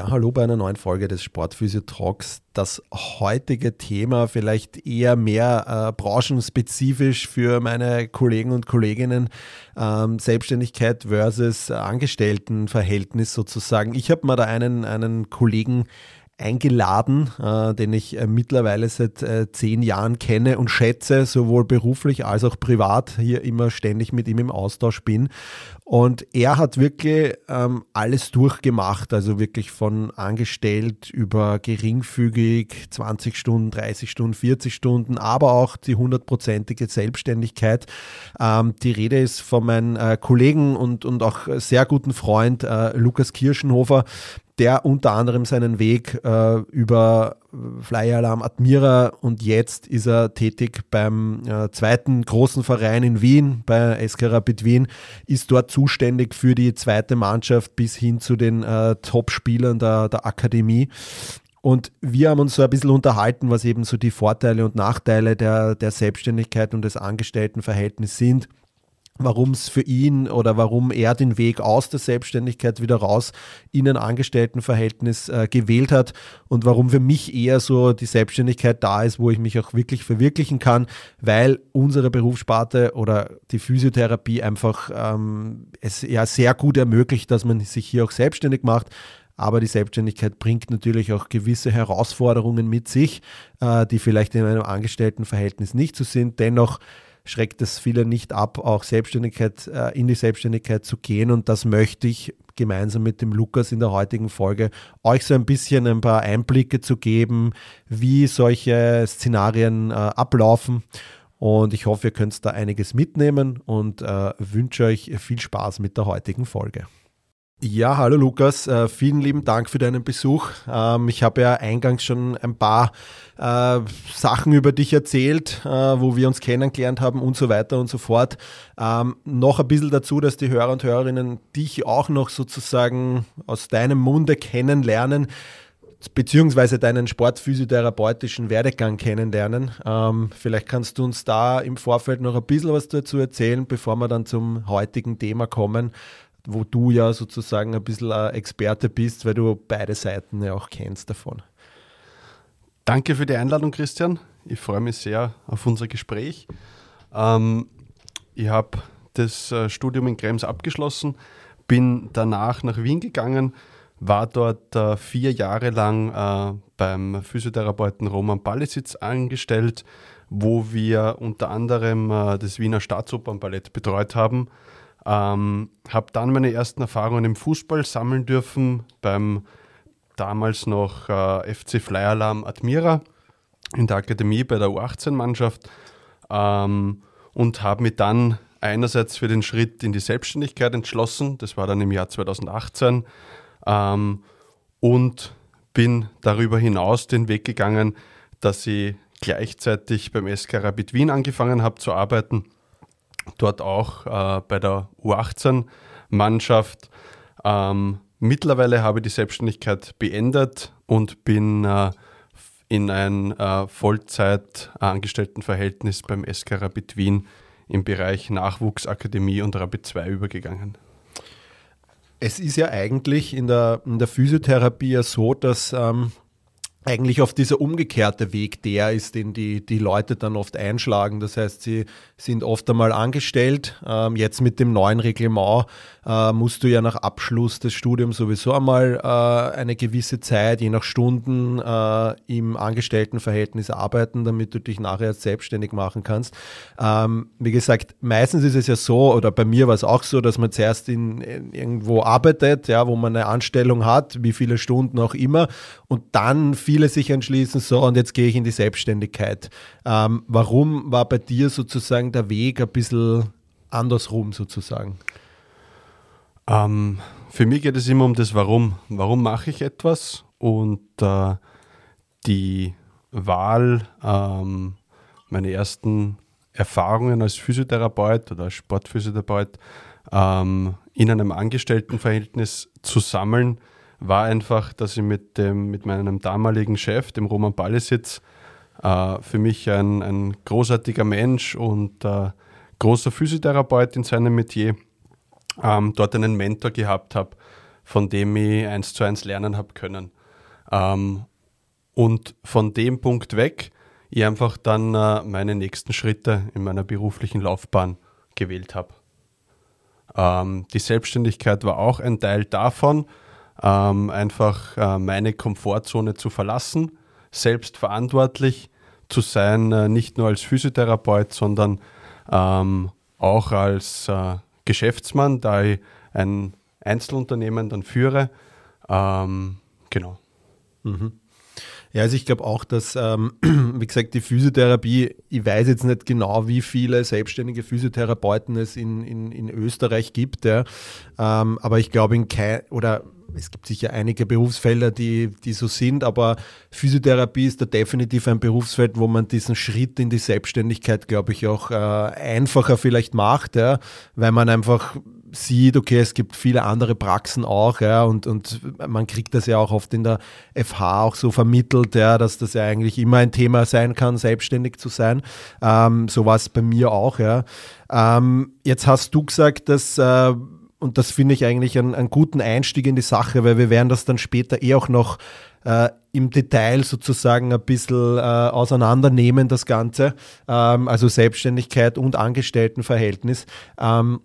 Ja, hallo bei einer neuen Folge des Sportphysio Talks. Das heutige Thema vielleicht eher mehr äh, branchenspezifisch für meine Kollegen und Kolleginnen. Ähm, Selbstständigkeit versus Angestelltenverhältnis sozusagen. Ich habe mal da einen, einen Kollegen eingeladen, äh, den ich äh, mittlerweile seit äh, zehn Jahren kenne und schätze, sowohl beruflich als auch privat, hier immer ständig mit ihm im Austausch bin. Und er hat wirklich ähm, alles durchgemacht, also wirklich von angestellt über geringfügig 20 Stunden, 30 Stunden, 40 Stunden, aber auch die hundertprozentige Selbstständigkeit. Ähm, die Rede ist von meinem äh, Kollegen und, und auch sehr guten Freund äh, Lukas Kirschenhofer, der unter anderem seinen Weg äh, über Fly Alarm Admira und jetzt ist er tätig beim äh, zweiten großen Verein in Wien, bei SK Rapid Wien, ist dort zuständig für die zweite Mannschaft bis hin zu den äh, Top-Spielern der, der Akademie. Und wir haben uns so ein bisschen unterhalten, was eben so die Vorteile und Nachteile der, der Selbstständigkeit und des Angestelltenverhältnisses sind warum es für ihn oder warum er den Weg aus der Selbstständigkeit wieder raus in ein Angestelltenverhältnis äh, gewählt hat und warum für mich eher so die Selbstständigkeit da ist, wo ich mich auch wirklich verwirklichen kann, weil unsere Berufssparte oder die Physiotherapie einfach ähm, es ja sehr gut ermöglicht, dass man sich hier auch selbstständig macht. Aber die Selbstständigkeit bringt natürlich auch gewisse Herausforderungen mit sich, äh, die vielleicht in einem Angestelltenverhältnis nicht so sind. Dennoch schreckt es viele nicht ab, auch Selbstständigkeit, äh, in die Selbstständigkeit zu gehen. Und das möchte ich gemeinsam mit dem Lukas in der heutigen Folge euch so ein bisschen ein paar Einblicke zu geben, wie solche Szenarien äh, ablaufen. Und ich hoffe, ihr könnt da einiges mitnehmen und äh, wünsche euch viel Spaß mit der heutigen Folge. Ja, hallo Lukas, äh, vielen lieben Dank für deinen Besuch. Ähm, ich habe ja eingangs schon ein paar äh, Sachen über dich erzählt, äh, wo wir uns kennengelernt haben und so weiter und so fort. Ähm, noch ein bisschen dazu, dass die Hörer und Hörerinnen dich auch noch sozusagen aus deinem Munde kennenlernen beziehungsweise deinen sportphysiotherapeutischen Werdegang kennenlernen. Ähm, vielleicht kannst du uns da im Vorfeld noch ein bisschen was dazu erzählen, bevor wir dann zum heutigen Thema kommen wo du ja sozusagen ein bisschen Experte bist, weil du beide Seiten ja auch kennst davon. Danke für die Einladung, Christian. Ich freue mich sehr auf unser Gespräch. Ähm, ich habe das äh, Studium in Krems abgeschlossen, bin danach nach Wien gegangen, war dort äh, vier Jahre lang äh, beim Physiotherapeuten Roman Ballesitz angestellt, wo wir unter anderem äh, das Wiener Staatsopernballett betreut haben ähm, habe dann meine ersten Erfahrungen im Fußball sammeln dürfen beim damals noch äh, FC Fly Alarm Admira in der Akademie bei der U18-Mannschaft ähm, und habe mich dann einerseits für den Schritt in die Selbstständigkeit entschlossen, das war dann im Jahr 2018, ähm, und bin darüber hinaus den Weg gegangen, dass ich gleichzeitig beim SK Rapid Wien angefangen habe zu arbeiten dort auch äh, bei der U18-Mannschaft. Ähm, mittlerweile habe ich die Selbstständigkeit beendet und bin äh, in ein äh, Vollzeit-Angestelltenverhältnis beim SK Rapid Wien im Bereich Nachwuchsakademie und Rapid 2 übergegangen. Es ist ja eigentlich in der, in der Physiotherapie ja so, dass ähm, eigentlich auf dieser umgekehrte Weg der ist, den die, die Leute dann oft einschlagen. Das heißt, sie sind oft einmal angestellt. Ähm, jetzt mit dem neuen Reglement äh, musst du ja nach Abschluss des Studiums sowieso einmal äh, eine gewisse Zeit, je nach Stunden, äh, im Angestelltenverhältnis arbeiten, damit du dich nachher selbstständig machen kannst. Ähm, wie gesagt, meistens ist es ja so, oder bei mir war es auch so, dass man zuerst in, in irgendwo arbeitet, ja, wo man eine Anstellung hat, wie viele Stunden auch immer, und dann viele sich entschließen, so und jetzt gehe ich in die Selbstständigkeit. Ähm, warum war bei dir sozusagen der Weg ein bisschen andersrum sozusagen? Ähm, für mich geht es immer um das Warum. Warum mache ich etwas? Und äh, die Wahl, ähm, meine ersten Erfahrungen als Physiotherapeut oder als Sportphysiotherapeut ähm, in einem Angestelltenverhältnis zu sammeln, war einfach, dass ich mit, dem, mit meinem damaligen Chef, dem Roman Ballesitz, äh, für mich ein, ein großartiger Mensch und äh, großer Physiotherapeut in seinem Metier, ähm, dort einen Mentor gehabt habe, von dem ich eins zu eins lernen habe können. Ähm, und von dem Punkt weg, ich einfach dann äh, meine nächsten Schritte in meiner beruflichen Laufbahn gewählt habe. Ähm, die Selbstständigkeit war auch ein Teil davon, ähm, einfach äh, meine Komfortzone zu verlassen, selbstverantwortlich zu sein, äh, nicht nur als Physiotherapeut, sondern ähm, auch als äh, Geschäftsmann, da ich ein Einzelunternehmen dann führe. Ähm, genau. Mhm. Ja, also ich glaube auch, dass, ähm, wie gesagt, die Physiotherapie, ich weiß jetzt nicht genau, wie viele selbstständige Physiotherapeuten es in, in, in Österreich gibt, ja. Ähm, aber ich glaube in kein, oder es gibt sicher einige Berufsfelder, die, die so sind, aber Physiotherapie ist da definitiv ein Berufsfeld, wo man diesen Schritt in die Selbstständigkeit, glaube ich, auch äh, einfacher vielleicht macht, ja, weil man einfach sieht, okay, es gibt viele andere Praxen auch, ja, und, und man kriegt das ja auch oft in der FH auch so vermittelt, ja, dass das ja eigentlich immer ein Thema sein kann, selbstständig zu sein. Ähm, so war es bei mir auch, ja. Ähm, jetzt hast du gesagt, dass äh, und das finde ich eigentlich einen, einen, guten Einstieg in die Sache, weil wir werden das dann später eh auch noch äh, im Detail sozusagen ein bisschen äh, auseinandernehmen, das Ganze, ähm, also Selbstständigkeit und Angestelltenverhältnis. Ähm,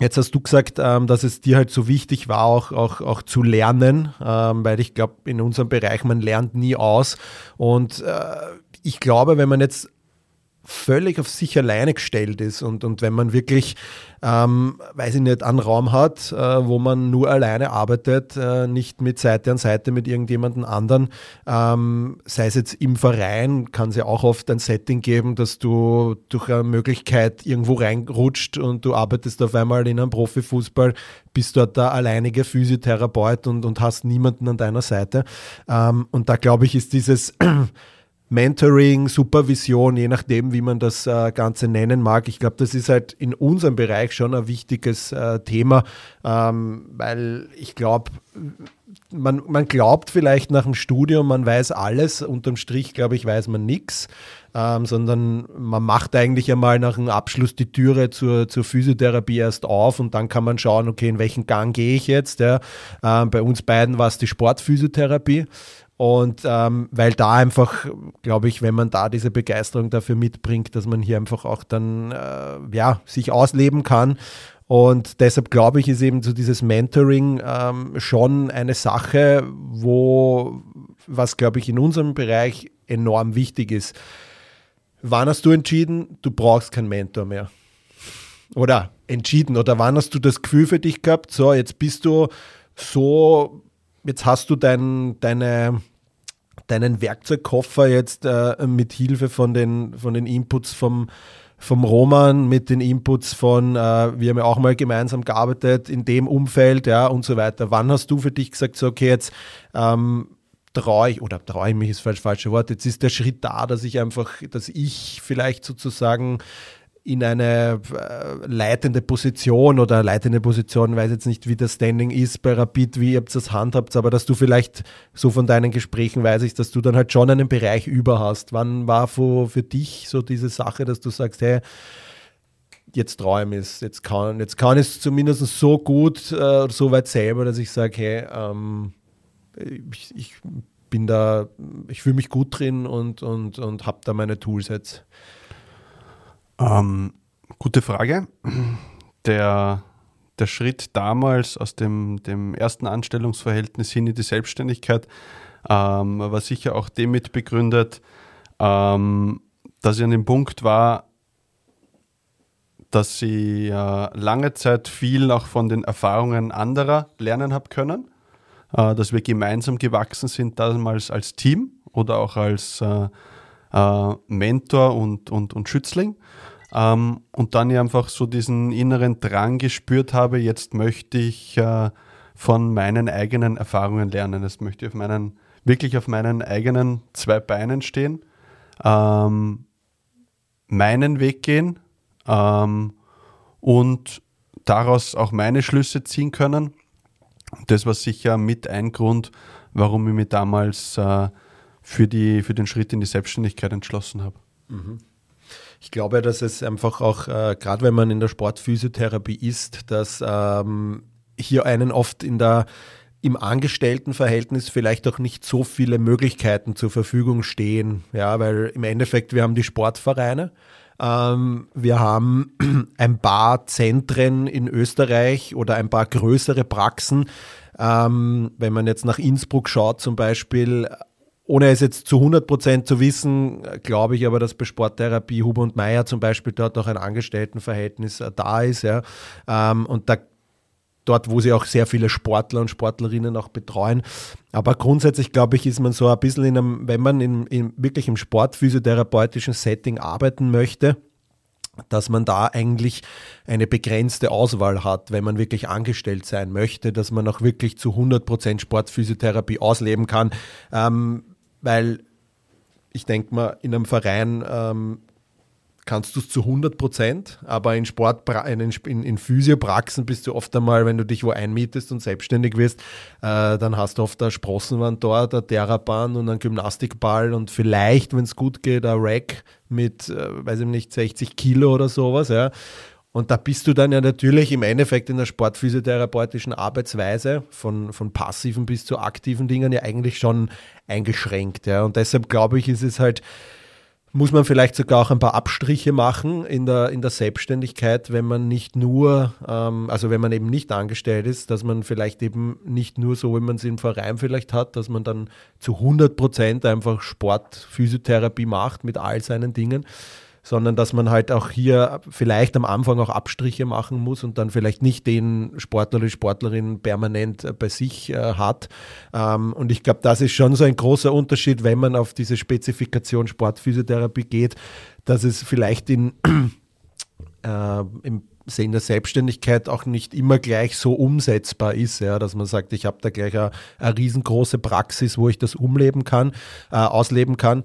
Jetzt hast du gesagt, ähm, dass es dir halt so wichtig war, auch, auch, auch zu lernen, ähm, weil ich glaube, in unserem Bereich, man lernt nie aus. Und äh, ich glaube, wenn man jetzt völlig auf sich alleine gestellt ist und, und wenn man wirklich, ähm, weiß ich nicht, einen Raum hat, äh, wo man nur alleine arbeitet, äh, nicht mit Seite an Seite mit irgendjemandem anderen, ähm, sei es jetzt im Verein, kann es ja auch oft ein Setting geben, dass du durch eine Möglichkeit irgendwo reinrutscht und du arbeitest auf einmal in einem Profifußball, bist dort der alleinige Physiotherapeut und, und hast niemanden an deiner Seite. Ähm, und da glaube ich, ist dieses Mentoring, Supervision, je nachdem, wie man das äh, Ganze nennen mag. Ich glaube, das ist halt in unserem Bereich schon ein wichtiges äh, Thema, ähm, weil ich glaube, man, man glaubt vielleicht nach dem Studium, man weiß alles, unterm Strich, glaube ich, weiß man nichts. Ähm, sondern man macht eigentlich einmal nach dem Abschluss die Türe zur, zur Physiotherapie erst auf und dann kann man schauen, okay, in welchen Gang gehe ich jetzt. Ja. Ähm, bei uns beiden war es die Sportphysiotherapie. Und ähm, weil da einfach, glaube ich, wenn man da diese Begeisterung dafür mitbringt, dass man hier einfach auch dann äh, ja, sich ausleben kann. Und deshalb glaube ich, ist eben so dieses Mentoring ähm, schon eine Sache, wo, was glaube ich in unserem Bereich enorm wichtig ist. Wann hast du entschieden, du brauchst keinen Mentor mehr? Oder entschieden? Oder wann hast du das Gefühl für dich gehabt, so jetzt bist du so jetzt hast du dein, deine, deinen Werkzeugkoffer jetzt äh, mit Hilfe von den, von den Inputs vom, vom Roman, mit den Inputs von, äh, wir haben ja auch mal gemeinsam gearbeitet in dem Umfeld, ja, und so weiter. Wann hast du für dich gesagt, so, okay, jetzt ähm, traue ich, oder traue ich mich ist falsch falsche Wort, jetzt ist der Schritt da, dass ich einfach, dass ich vielleicht sozusagen in eine äh, leitende Position oder leitende Position, weiß jetzt nicht, wie das Standing ist bei Rapid, wie ihr das handhabt, aber dass du vielleicht so von deinen Gesprächen weiß ich, dass du dann halt schon einen Bereich über hast. Wann war für, für dich so diese Sache, dass du sagst, hey, jetzt traue ich mich, jetzt kann, jetzt kann ich es zumindest so gut, äh, so weit selber, dass ich sage, hey, ähm, ich, ich bin da, ich fühle mich gut drin und, und, und habe da meine Tools jetzt. Ähm, gute Frage. Der, der Schritt damals aus dem, dem ersten Anstellungsverhältnis hin in die Selbstständigkeit ähm, war sicher auch damit begründet, ähm, dass ich an dem Punkt war, dass ich äh, lange Zeit viel auch von den Erfahrungen anderer lernen habe können, äh, dass wir gemeinsam gewachsen sind, damals als Team oder auch als äh, äh Mentor und, und, und Schützling. Ähm, und dann ich einfach so diesen inneren Drang gespürt habe, jetzt möchte ich äh, von meinen eigenen Erfahrungen lernen. Jetzt möchte ich auf meinen wirklich auf meinen eigenen zwei Beinen stehen, ähm, meinen Weg gehen ähm, und daraus auch meine Schlüsse ziehen können. Das war sicher mit ein Grund, warum ich mich damals äh, für, die, für den Schritt in die Selbstständigkeit entschlossen habe. Mhm. Ich glaube, dass es einfach auch, äh, gerade wenn man in der Sportphysiotherapie ist, dass ähm, hier einen oft in der im Angestelltenverhältnis vielleicht auch nicht so viele Möglichkeiten zur Verfügung stehen. Ja, weil im Endeffekt, wir haben die Sportvereine, ähm, wir haben ein paar Zentren in Österreich oder ein paar größere Praxen. Ähm, wenn man jetzt nach Innsbruck schaut zum Beispiel, ohne es jetzt zu 100 Prozent zu wissen, glaube ich aber, dass bei Sporttherapie Huber und Meier zum Beispiel dort auch ein Angestelltenverhältnis äh, da ist. Ja. Ähm, und da dort, wo sie auch sehr viele Sportler und Sportlerinnen auch betreuen. Aber grundsätzlich, glaube ich, ist man so ein bisschen in einem, wenn man in, in wirklich im sportphysiotherapeutischen Setting arbeiten möchte, dass man da eigentlich eine begrenzte Auswahl hat, wenn man wirklich angestellt sein möchte, dass man auch wirklich zu 100% Sportphysiotherapie ausleben kann, ähm, weil ich denke mal, in einem Verein ähm, kannst du es zu 100 Prozent, aber in Sport, in, in, in Physiopraxen bist du oft einmal, wenn du dich wo einmietest und selbstständig wirst, äh, dann hast du oft eine Sprossenwand dort, eine Therabahn und einen Gymnastikball und vielleicht, wenn es gut geht, ein Rack mit, äh, weiß ich nicht, 60 Kilo oder sowas, ja. Und da bist du dann ja natürlich im Endeffekt in der sportphysiotherapeutischen Arbeitsweise von, von passiven bis zu aktiven Dingen ja eigentlich schon eingeschränkt. Ja. Und deshalb glaube ich, ist es halt muss man vielleicht sogar auch ein paar Abstriche machen in der, in der Selbstständigkeit, wenn man nicht nur, ähm, also wenn man eben nicht angestellt ist, dass man vielleicht eben nicht nur so, wie man es im Verein vielleicht hat, dass man dann zu 100 Prozent einfach Sport, Physiotherapie macht mit all seinen Dingen, sondern dass man halt auch hier vielleicht am Anfang auch Abstriche machen muss und dann vielleicht nicht den Sportler oder Sportlerin permanent äh, bei sich äh, hat. Ähm, und ich glaube, das ist schon so ein großer Unterschied, wenn man auf diese Spezifikation Sportphysiotherapie geht, dass es vielleicht in, äh, im in der Selbstständigkeit auch nicht immer gleich so umsetzbar ist, ja, dass man sagt, ich habe da gleich eine, eine, riesengroße Praxis, wo ich das umleben kann, äh, ausleben kann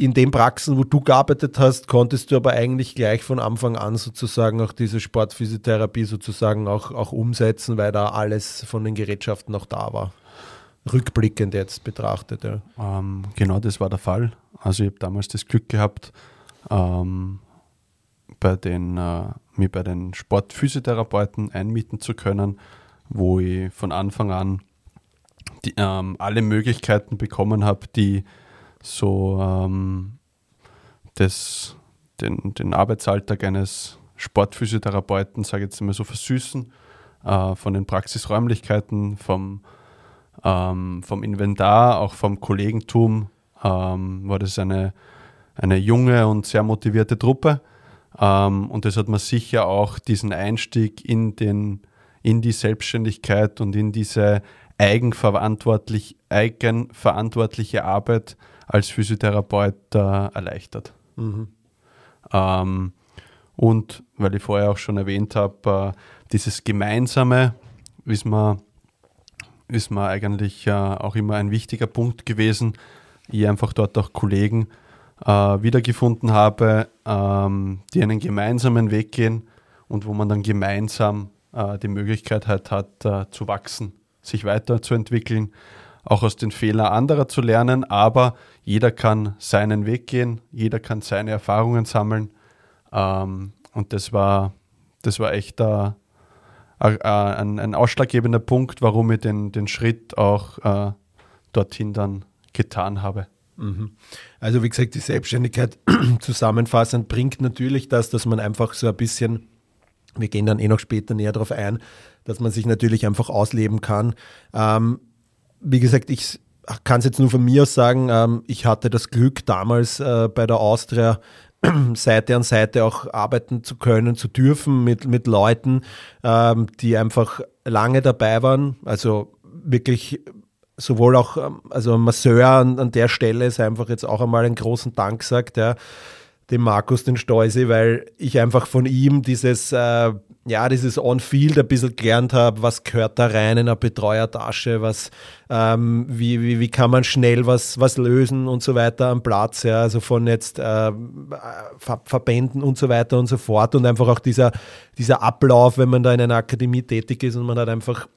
in den Praxen, wo du gearbeitet hast, konntest du aber eigentlich gleich von Anfang an sozusagen auch diese Sportphysiotherapie sozusagen auch, auch umsetzen, weil da alles von den Gerätschaften noch da war. Rückblickend jetzt betrachtet. Ja. Ähm, genau, das war der Fall. Also ich habe damals das Glück gehabt, ähm, bei den, äh, mir bei den Sportphysiotherapeuten einmieten zu können, wo ich von Anfang an die, ähm, alle Möglichkeiten bekommen habe, die so ähm, das, den, den Arbeitsalltag eines Sportphysiotherapeuten, sage ich jetzt immer so, versüßen, äh, von den Praxisräumlichkeiten, vom, ähm, vom Inventar, auch vom Kollegentum, ähm, war das eine, eine junge und sehr motivierte Truppe. Ähm, und das hat mir sicher auch diesen Einstieg in, den, in die Selbstständigkeit und in diese eigenverantwortlich, eigenverantwortliche Arbeit als Physiotherapeut äh, erleichtert. Mhm. Ähm, und weil ich vorher auch schon erwähnt habe, äh, dieses Gemeinsame ist mir, ist mir eigentlich äh, auch immer ein wichtiger Punkt gewesen. Ich einfach dort auch Kollegen äh, wiedergefunden habe, ähm, die einen gemeinsamen Weg gehen und wo man dann gemeinsam äh, die Möglichkeit halt hat, äh, zu wachsen, sich weiterzuentwickeln auch aus den Fehlern anderer zu lernen, aber jeder kann seinen Weg gehen, jeder kann seine Erfahrungen sammeln. Ähm, und das war, das war echt äh, äh, ein, ein, ausschlaggebender Punkt, warum ich den, den Schritt auch äh, dorthin dann getan habe. Mhm. Also wie gesagt, die Selbstständigkeit zusammenfassend bringt natürlich das, dass man einfach so ein bisschen, wir gehen dann eh noch später näher darauf ein, dass man sich natürlich einfach ausleben kann. Ähm, wie gesagt, ich kann es jetzt nur von mir aus sagen, ähm, ich hatte das Glück, damals äh, bei der Austria Seite an Seite auch arbeiten zu können, zu dürfen mit, mit Leuten, ähm, die einfach lange dabei waren. Also wirklich sowohl auch, ähm, also Masseur an, an der Stelle ist einfach jetzt auch einmal einen großen Dank sagt, ja, dem Markus den Steuse, weil ich einfach von ihm dieses, äh, ja, dieses On-Field ein bisschen gelernt habe, was gehört da rein in eine Betreuertasche, was, ähm, wie, wie, wie kann man schnell was, was lösen und so weiter am Platz, ja, also von jetzt äh, Ver Verbänden und so weiter und so fort. Und einfach auch dieser, dieser Ablauf, wenn man da in einer Akademie tätig ist und man hat einfach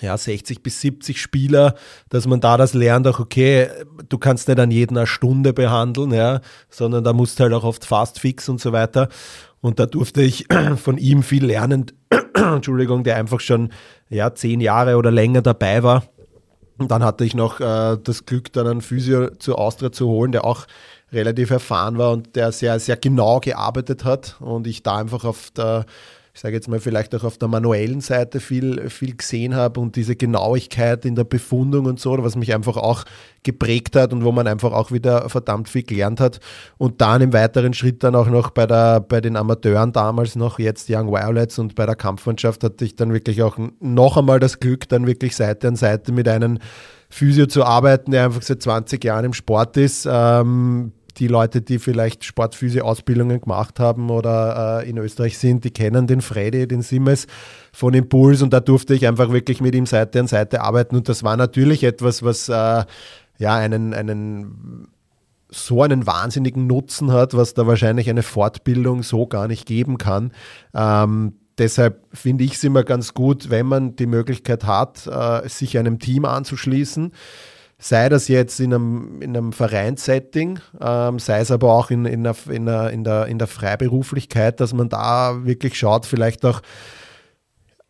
ja, 60 bis 70 Spieler, dass man da das lernt, auch okay, du kannst nicht an jeden eine Stunde behandeln, ja, sondern da musst du halt auch oft fast fix und so weiter. Und da durfte ich von ihm viel lernen, Entschuldigung, der einfach schon ja, zehn Jahre oder länger dabei war. Und dann hatte ich noch äh, das Glück, dann einen Physio zur Austria zu holen, der auch relativ erfahren war und der sehr, sehr genau gearbeitet hat. Und ich da einfach auf der ich sage jetzt mal, vielleicht auch auf der manuellen Seite viel, viel gesehen habe und diese Genauigkeit in der Befundung und so, was mich einfach auch geprägt hat und wo man einfach auch wieder verdammt viel gelernt hat. Und dann im weiteren Schritt dann auch noch bei, der, bei den Amateuren damals noch, jetzt Young Violets und bei der Kampfmannschaft hatte ich dann wirklich auch noch einmal das Glück, dann wirklich Seite an Seite mit einem Physio zu arbeiten, der einfach seit 20 Jahren im Sport ist, ähm, die Leute, die vielleicht Sportphysio-Ausbildungen gemacht haben oder äh, in Österreich sind, die kennen den Freddy, den Simmes von Impuls und da durfte ich einfach wirklich mit ihm Seite an Seite arbeiten und das war natürlich etwas, was äh, ja einen, einen so einen wahnsinnigen Nutzen hat, was da wahrscheinlich eine Fortbildung so gar nicht geben kann. Ähm, deshalb finde ich es immer ganz gut, wenn man die Möglichkeit hat, äh, sich einem Team anzuschließen sei das jetzt in einem, in einem Vereinssetting, ähm, sei es aber auch in, in, der, in, der, in, der, in der Freiberuflichkeit, dass man da wirklich schaut, vielleicht auch,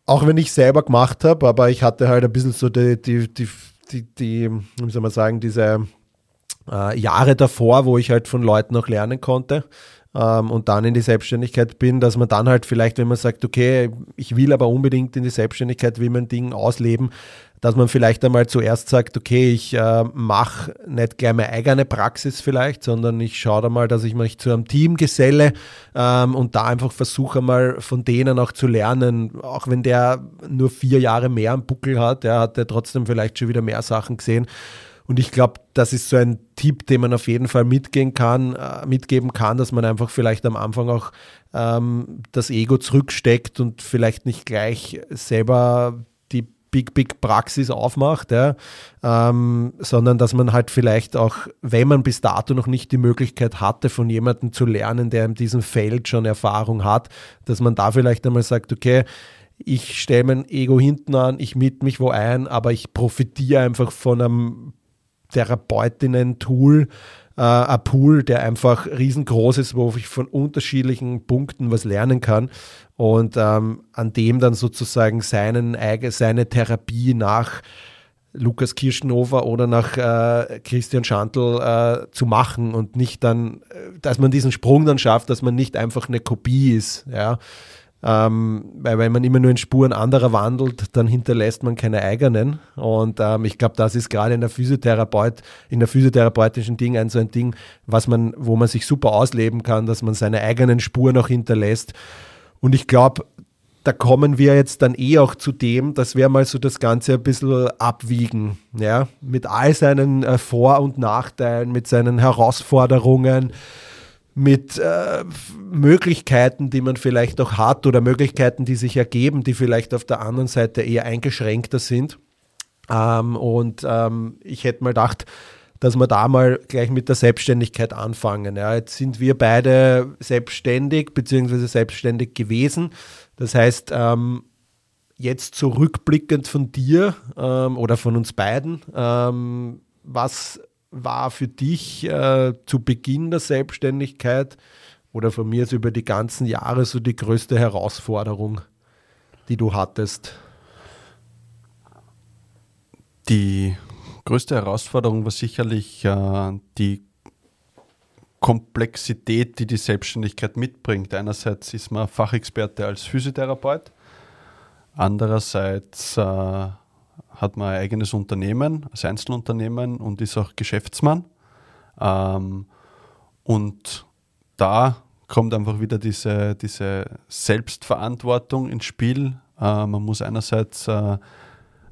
auch wenn ich selber gemacht habe, aber ich hatte halt ein bisschen so die, die, die, die, die wie soll man sagen, diese äh, Jahre davor, wo ich halt von Leuten auch lernen konnte ähm, und dann in die Selbstständigkeit bin, dass man dann halt vielleicht, wenn man sagt, okay, ich will aber unbedingt in die Selbstständigkeit, will mein Ding ausleben, dass man vielleicht einmal zuerst sagt, okay, ich äh, mache nicht gleich meine eigene Praxis vielleicht, sondern ich schaue da mal, dass ich mich zu einem Team geselle ähm, und da einfach versuche mal von denen auch zu lernen, auch wenn der nur vier Jahre mehr am Buckel hat, der hat ja trotzdem vielleicht schon wieder mehr Sachen gesehen. Und ich glaube, das ist so ein Tipp, den man auf jeden Fall mitgehen kann, äh, mitgeben kann, dass man einfach vielleicht am Anfang auch ähm, das Ego zurücksteckt und vielleicht nicht gleich selber Big, Big Praxis aufmacht, ja, ähm, sondern dass man halt vielleicht auch, wenn man bis dato noch nicht die Möglichkeit hatte, von jemandem zu lernen, der in diesem Feld schon Erfahrung hat, dass man da vielleicht einmal sagt, okay, ich stelle mein Ego hinten an, ich miete mich wo ein, aber ich profitiere einfach von einem Therapeutinnen-Tool, äh, ein Pool, der einfach riesengroß ist, wo ich von unterschiedlichen Punkten was lernen kann und ähm, an dem dann sozusagen seinen, seine Therapie nach Lukas Kirschenhofer oder nach äh, Christian Schantl äh, zu machen und nicht dann, äh, dass man diesen Sprung dann schafft, dass man nicht einfach eine Kopie ist, ja. Ähm, weil wenn man immer nur in Spuren anderer wandelt, dann hinterlässt man keine eigenen. Und ähm, ich glaube, das ist gerade in der Physiotherapeut, in der physiotherapeutischen Ding ein so ein Ding, was man, wo man sich super ausleben kann, dass man seine eigenen Spuren auch hinterlässt. Und ich glaube, da kommen wir jetzt dann eh auch zu dem, dass wir mal so das Ganze ein bisschen abwiegen, ja, mit all seinen äh, Vor- und Nachteilen, mit seinen Herausforderungen, mit äh, Möglichkeiten, die man vielleicht auch hat oder Möglichkeiten, die sich ergeben, die vielleicht auf der anderen Seite eher eingeschränkter sind. Ähm, und ähm, ich hätte mal gedacht, dass wir da mal gleich mit der Selbstständigkeit anfangen. Ja, jetzt sind wir beide selbstständig bzw. selbstständig gewesen. Das heißt, ähm, jetzt zurückblickend von dir ähm, oder von uns beiden, ähm, was war für dich äh, zu Beginn der Selbstständigkeit oder von mir ist über die ganzen Jahre so die größte Herausforderung, die du hattest? Die größte Herausforderung war sicherlich äh, die Komplexität, die die Selbstständigkeit mitbringt. Einerseits ist man Fachexperte als Physiotherapeut, andererseits äh, hat man ein eigenes Unternehmen, als Einzelunternehmen und ist auch Geschäftsmann. Ähm, und da kommt einfach wieder diese, diese Selbstverantwortung ins Spiel. Äh, man muss einerseits äh,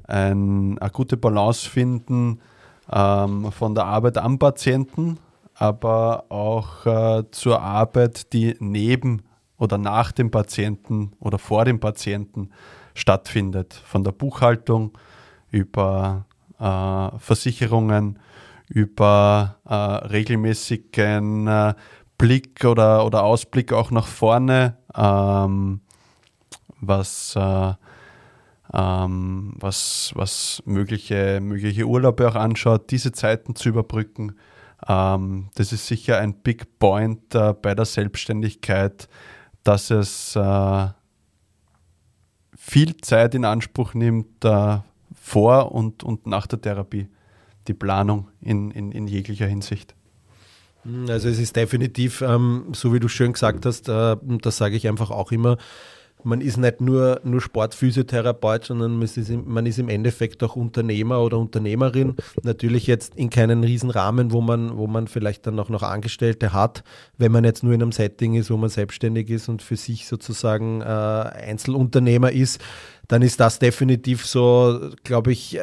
ein, eine gute Balance finden ähm, von der Arbeit am Patienten, aber auch äh, zur Arbeit, die neben oder nach dem Patienten oder vor dem Patienten stattfindet. Von der Buchhaltung über äh, Versicherungen, über äh, regelmäßigen äh, Blick oder, oder Ausblick auch nach vorne, ähm, was, äh, ähm, was, was mögliche, mögliche Urlaube auch anschaut, diese Zeiten zu überbrücken. Ähm, das ist sicher ein Big Point äh, bei der Selbstständigkeit, dass es äh, viel Zeit in Anspruch nimmt äh, vor und, und nach der Therapie, die Planung in, in, in jeglicher Hinsicht. Also es ist definitiv, ähm, so wie du schön gesagt hast, äh, das sage ich einfach auch immer, man ist nicht nur, nur Sportphysiotherapeut, sondern man ist, man ist, im Endeffekt auch Unternehmer oder Unternehmerin. Natürlich jetzt in keinem Riesenrahmen, wo man, wo man vielleicht dann auch noch Angestellte hat, wenn man jetzt nur in einem Setting ist, wo man selbstständig ist und für sich sozusagen äh, Einzelunternehmer ist dann ist das definitiv so, glaube ich, äh,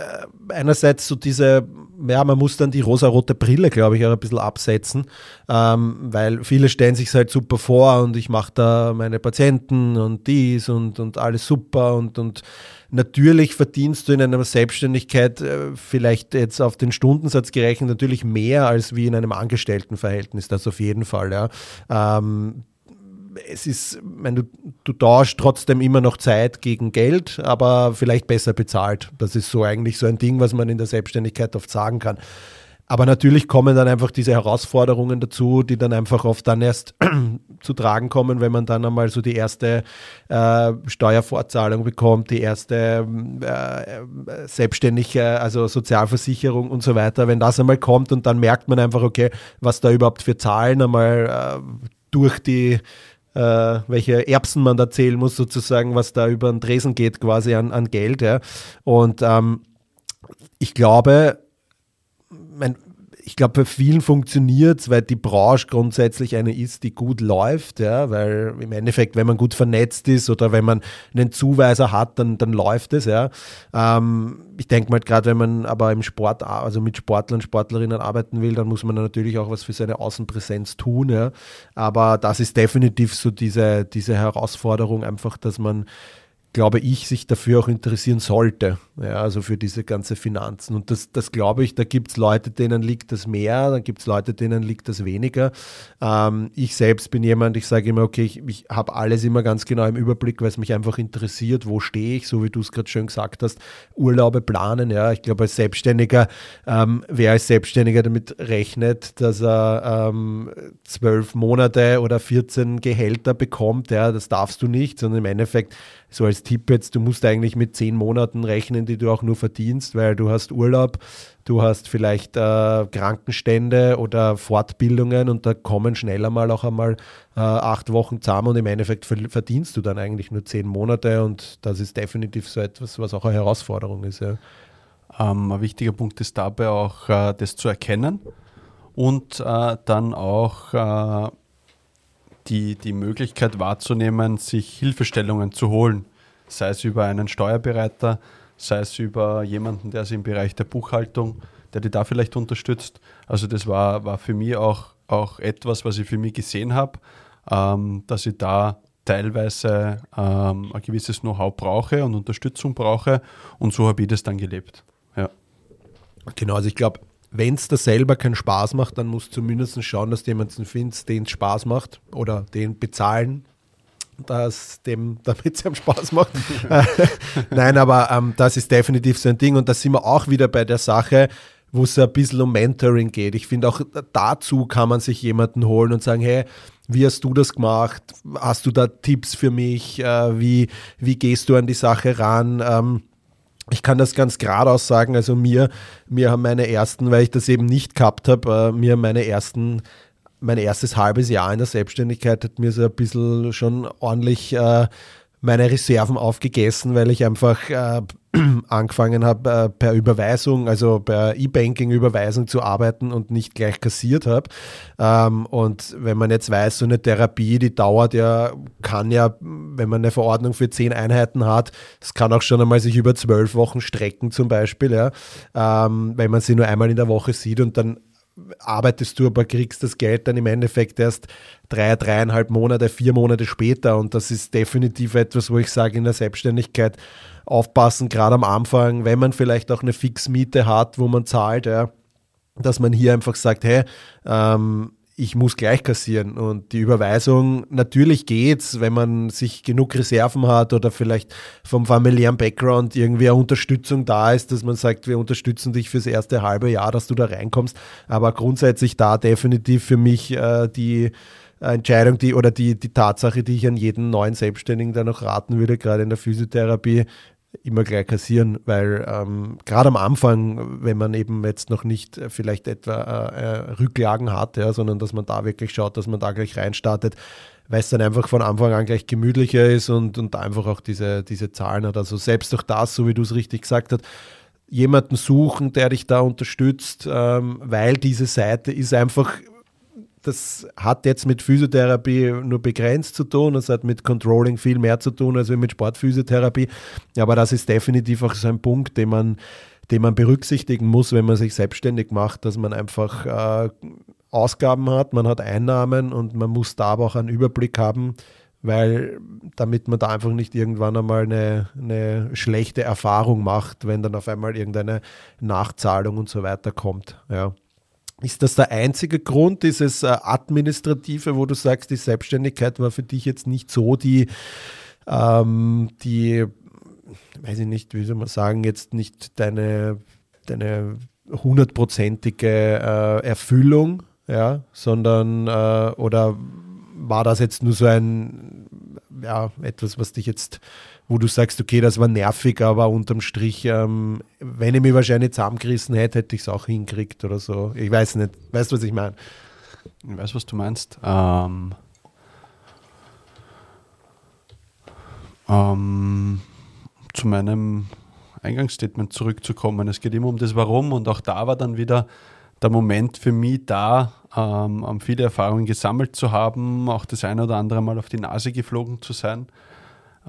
einerseits so diese, ja, man muss dann die rosarote Brille, glaube ich, auch ein bisschen absetzen, ähm, weil viele stellen sich halt super vor und ich mache da meine Patienten und dies und, und alles super und, und natürlich verdienst du in einer Selbstständigkeit äh, vielleicht jetzt auf den Stundensatz gerechnet natürlich mehr als wie in einem Angestelltenverhältnis, das auf jeden Fall, ja. Ähm, es ist, wenn du, du tauschst trotzdem immer noch Zeit gegen Geld, aber vielleicht besser bezahlt. Das ist so eigentlich so ein Ding, was man in der Selbstständigkeit oft sagen kann. Aber natürlich kommen dann einfach diese Herausforderungen dazu, die dann einfach oft dann erst zu tragen kommen, wenn man dann einmal so die erste äh, Steuervorzahlung bekommt, die erste äh, selbstständige, also Sozialversicherung und so weiter. Wenn das einmal kommt und dann merkt man einfach, okay, was da überhaupt für Zahlen einmal äh, durch die äh, welche Erbsen man da zählen muss, sozusagen, was da über den Tresen geht, quasi an, an Geld. Ja. Und ähm, ich glaube, mein, ich glaube, bei vielen funktioniert es, weil die Branche grundsätzlich eine ist, die gut läuft, ja, weil im Endeffekt, wenn man gut vernetzt ist oder wenn man einen Zuweiser hat, dann, dann läuft es, ja. Ähm, ich denke mal, gerade wenn man aber im Sport, also mit Sportlern, Sportlerinnen arbeiten will, dann muss man natürlich auch was für seine Außenpräsenz tun, ja. Aber das ist definitiv so diese, diese Herausforderung, einfach, dass man glaube ich, sich dafür auch interessieren sollte. Ja, also für diese ganze Finanzen. Und das, das glaube ich, da gibt es Leute, denen liegt das mehr, dann gibt es Leute, denen liegt das weniger. Ähm, ich selbst bin jemand, ich sage immer, okay, ich, ich habe alles immer ganz genau im Überblick, weil es mich einfach interessiert, wo stehe ich, so wie du es gerade schön gesagt hast, Urlaube planen. Ja, ich glaube, als Selbstständiger, ähm, wer als Selbstständiger damit rechnet, dass er ähm, zwölf Monate oder 14 Gehälter bekommt, ja, das darfst du nicht, sondern im Endeffekt so als Tipp jetzt, du musst eigentlich mit zehn Monaten rechnen, die du auch nur verdienst, weil du hast Urlaub, du hast vielleicht äh, Krankenstände oder Fortbildungen und da kommen schneller mal auch einmal äh, acht Wochen zusammen und im Endeffekt verdienst du dann eigentlich nur zehn Monate und das ist definitiv so etwas, was auch eine Herausforderung ist. Ja. Ähm, ein wichtiger Punkt ist dabei auch, äh, das zu erkennen und äh, dann auch äh, die, die Möglichkeit wahrzunehmen, sich Hilfestellungen zu holen, sei es über einen Steuerberater, sei es über jemanden, der sich im Bereich der Buchhaltung, der die da vielleicht unterstützt. Also das war, war für mich auch, auch etwas, was ich für mich gesehen habe, ähm, dass ich da teilweise ähm, ein gewisses Know-how brauche und Unterstützung brauche und so habe ich das dann gelebt. Ja. Genau, also ich glaube, wenn es da selber keinen Spaß macht, dann musst du zumindest schauen, dass du jemanden findest, den es Spaß macht oder den bezahlen, dass dem, damit es ihm Spaß macht. Nein, aber ähm, das ist definitiv so ein Ding und da sind wir auch wieder bei der Sache, wo es ein bisschen um Mentoring geht. Ich finde auch dazu kann man sich jemanden holen und sagen, hey, wie hast du das gemacht? Hast du da Tipps für mich? Äh, wie, wie gehst du an die Sache ran? Ähm, ich kann das ganz geradeaus sagen, also mir, mir haben meine ersten, weil ich das eben nicht gehabt habe, äh, mir meine ersten, mein erstes halbes Jahr in der Selbstständigkeit hat mir so ein bisschen schon ordentlich äh, meine Reserven aufgegessen, weil ich einfach äh, angefangen habe, äh, per Überweisung, also per E-Banking-Überweisung zu arbeiten und nicht gleich kassiert habe. Ähm, und wenn man jetzt weiß, so eine Therapie, die dauert ja, kann ja, wenn man eine Verordnung für zehn Einheiten hat, das kann auch schon einmal sich über zwölf Wochen strecken zum Beispiel, ja, ähm, wenn man sie nur einmal in der Woche sieht und dann arbeitest du, aber kriegst das Geld dann im Endeffekt erst drei, dreieinhalb Monate, vier Monate später. Und das ist definitiv etwas, wo ich sage, in der Selbstständigkeit aufpassen, gerade am Anfang, wenn man vielleicht auch eine Fixmiete hat, wo man zahlt, ja, dass man hier einfach sagt, hey, ähm, ich muss gleich kassieren. Und die Überweisung, natürlich geht's, wenn man sich genug Reserven hat oder vielleicht vom familiären Background irgendwie eine Unterstützung da ist, dass man sagt, wir unterstützen dich fürs erste halbe Jahr, dass du da reinkommst. Aber grundsätzlich da definitiv für mich äh, die Entscheidung, die oder die, die Tatsache, die ich an jeden neuen Selbstständigen da noch raten würde, gerade in der Physiotherapie, immer gleich kassieren, weil ähm, gerade am Anfang, wenn man eben jetzt noch nicht vielleicht etwa äh, äh, Rücklagen hat, ja, sondern dass man da wirklich schaut, dass man da gleich reinstartet, weil es dann einfach von Anfang an gleich gemütlicher ist und, und einfach auch diese, diese Zahlen hat. Also selbst durch das, so wie du es richtig gesagt hast, jemanden suchen, der dich da unterstützt, ähm, weil diese Seite ist einfach das hat jetzt mit Physiotherapie nur begrenzt zu tun. Das hat mit Controlling viel mehr zu tun als mit Sportphysiotherapie. Aber das ist definitiv auch so ein Punkt, den man, den man berücksichtigen muss, wenn man sich selbstständig macht, dass man einfach äh, Ausgaben hat, man hat Einnahmen und man muss da aber auch einen Überblick haben, weil damit man da einfach nicht irgendwann einmal eine, eine schlechte Erfahrung macht, wenn dann auf einmal irgendeine Nachzahlung und so weiter kommt. Ja. Ist das der einzige Grund, dieses äh, administrative, wo du sagst, die Selbstständigkeit war für dich jetzt nicht so die, ähm, die, weiß ich nicht, wie soll man sagen, jetzt nicht deine, deine hundertprozentige äh, Erfüllung, ja, sondern äh, oder war das jetzt nur so ein, ja, etwas, was dich jetzt wo du sagst, okay, das war nervig, aber unterm Strich, ähm, wenn ich mich wahrscheinlich zusammengerissen hätte, hätte ich es auch hinkriegt oder so. Ich weiß nicht. Weißt du, was ich meine? Ich weiß, was du meinst. Ähm, ähm, zu meinem Eingangsstatement zurückzukommen. Es geht immer um das Warum und auch da war dann wieder der Moment für mich da, ähm, viele Erfahrungen gesammelt zu haben, auch das eine oder andere Mal auf die Nase geflogen zu sein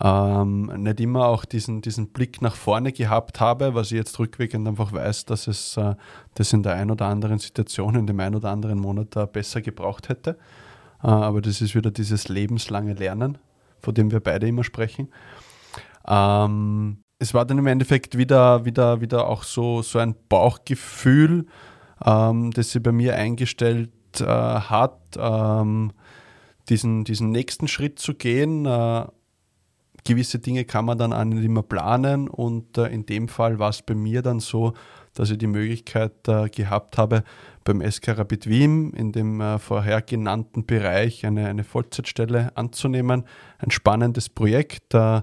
ähm, nicht immer auch diesen, diesen Blick nach vorne gehabt habe, was ich jetzt rückwirkend einfach weiß, dass es äh, das in der einen oder anderen Situation, in dem einen oder anderen Monat äh, besser gebraucht hätte. Äh, aber das ist wieder dieses lebenslange Lernen, von dem wir beide immer sprechen. Ähm, es war dann im Endeffekt wieder, wieder, wieder auch so, so ein Bauchgefühl, ähm, das sich bei mir eingestellt äh, hat, ähm, diesen, diesen nächsten Schritt zu gehen äh, gewisse Dinge kann man dann auch nicht immer planen und äh, in dem Fall war es bei mir dann so, dass ich die Möglichkeit äh, gehabt habe, beim SK Rapid Wien in dem äh, vorher genannten Bereich eine, eine Vollzeitstelle anzunehmen. Ein spannendes Projekt, äh,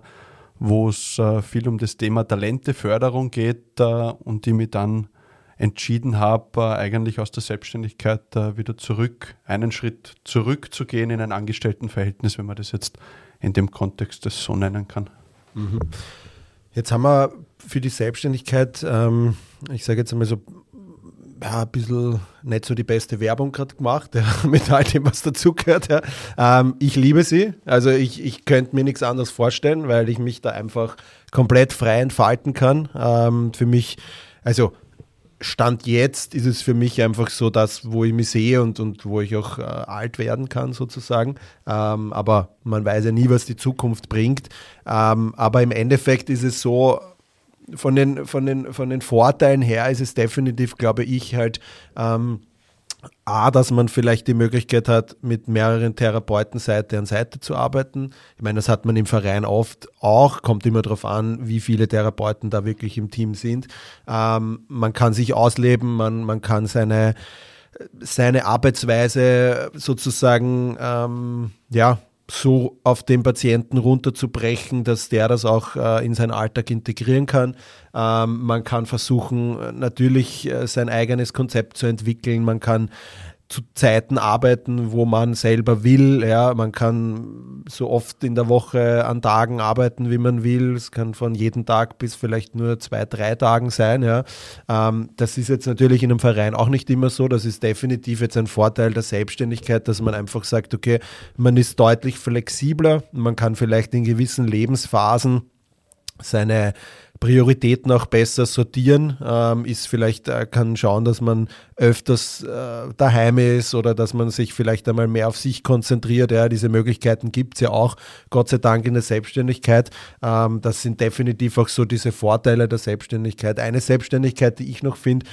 wo es äh, viel um das Thema Talenteförderung geht äh, und die mich dann entschieden habe, eigentlich aus der Selbstständigkeit wieder zurück, einen Schritt zurückzugehen in ein Angestelltenverhältnis, wenn man das jetzt in dem Kontext das so nennen kann. Mhm. Jetzt haben wir für die Selbstständigkeit, ähm, ich sage jetzt einmal so, ja, ein bisschen nicht so die beste Werbung gerade gemacht, ja, mit all dem, was dazugehört. Ja. Ähm, ich liebe sie. Also ich, ich könnte mir nichts anderes vorstellen, weil ich mich da einfach komplett frei entfalten kann. Ähm, für mich, also Stand jetzt ist es für mich einfach so das, wo ich mich sehe und, und wo ich auch äh, alt werden kann sozusagen. Ähm, aber man weiß ja nie, was die Zukunft bringt. Ähm, aber im Endeffekt ist es so, von den, von den, von den Vorteilen her ist es definitiv, glaube ich, halt ähm, A, dass man vielleicht die Möglichkeit hat, mit mehreren Therapeuten Seite an Seite zu arbeiten. Ich meine, das hat man im Verein oft auch, kommt immer darauf an, wie viele Therapeuten da wirklich im Team sind. Ähm, man kann sich ausleben, man, man kann seine, seine Arbeitsweise sozusagen ähm, ja, so auf den Patienten runterzubrechen, dass der das auch äh, in seinen Alltag integrieren kann. Ähm, man kann versuchen, natürlich äh, sein eigenes Konzept zu entwickeln. Man kann zu Zeiten arbeiten, wo man selber will. Ja, man kann so oft in der Woche an Tagen arbeiten, wie man will. Es kann von jedem Tag bis vielleicht nur zwei, drei Tagen sein. Ja, ähm, das ist jetzt natürlich in einem Verein auch nicht immer so. Das ist definitiv jetzt ein Vorteil der Selbstständigkeit, dass man einfach sagt, okay, man ist deutlich flexibler. Man kann vielleicht in gewissen Lebensphasen seine Prioritäten auch besser sortieren, ähm, ist vielleicht, äh, kann schauen, dass man öfters äh, daheim ist oder dass man sich vielleicht einmal mehr auf sich konzentriert. Ja, diese Möglichkeiten gibt es ja auch, Gott sei Dank in der Selbstständigkeit. Ähm, das sind definitiv auch so diese Vorteile der Selbstständigkeit. Eine Selbstständigkeit, die ich noch finde,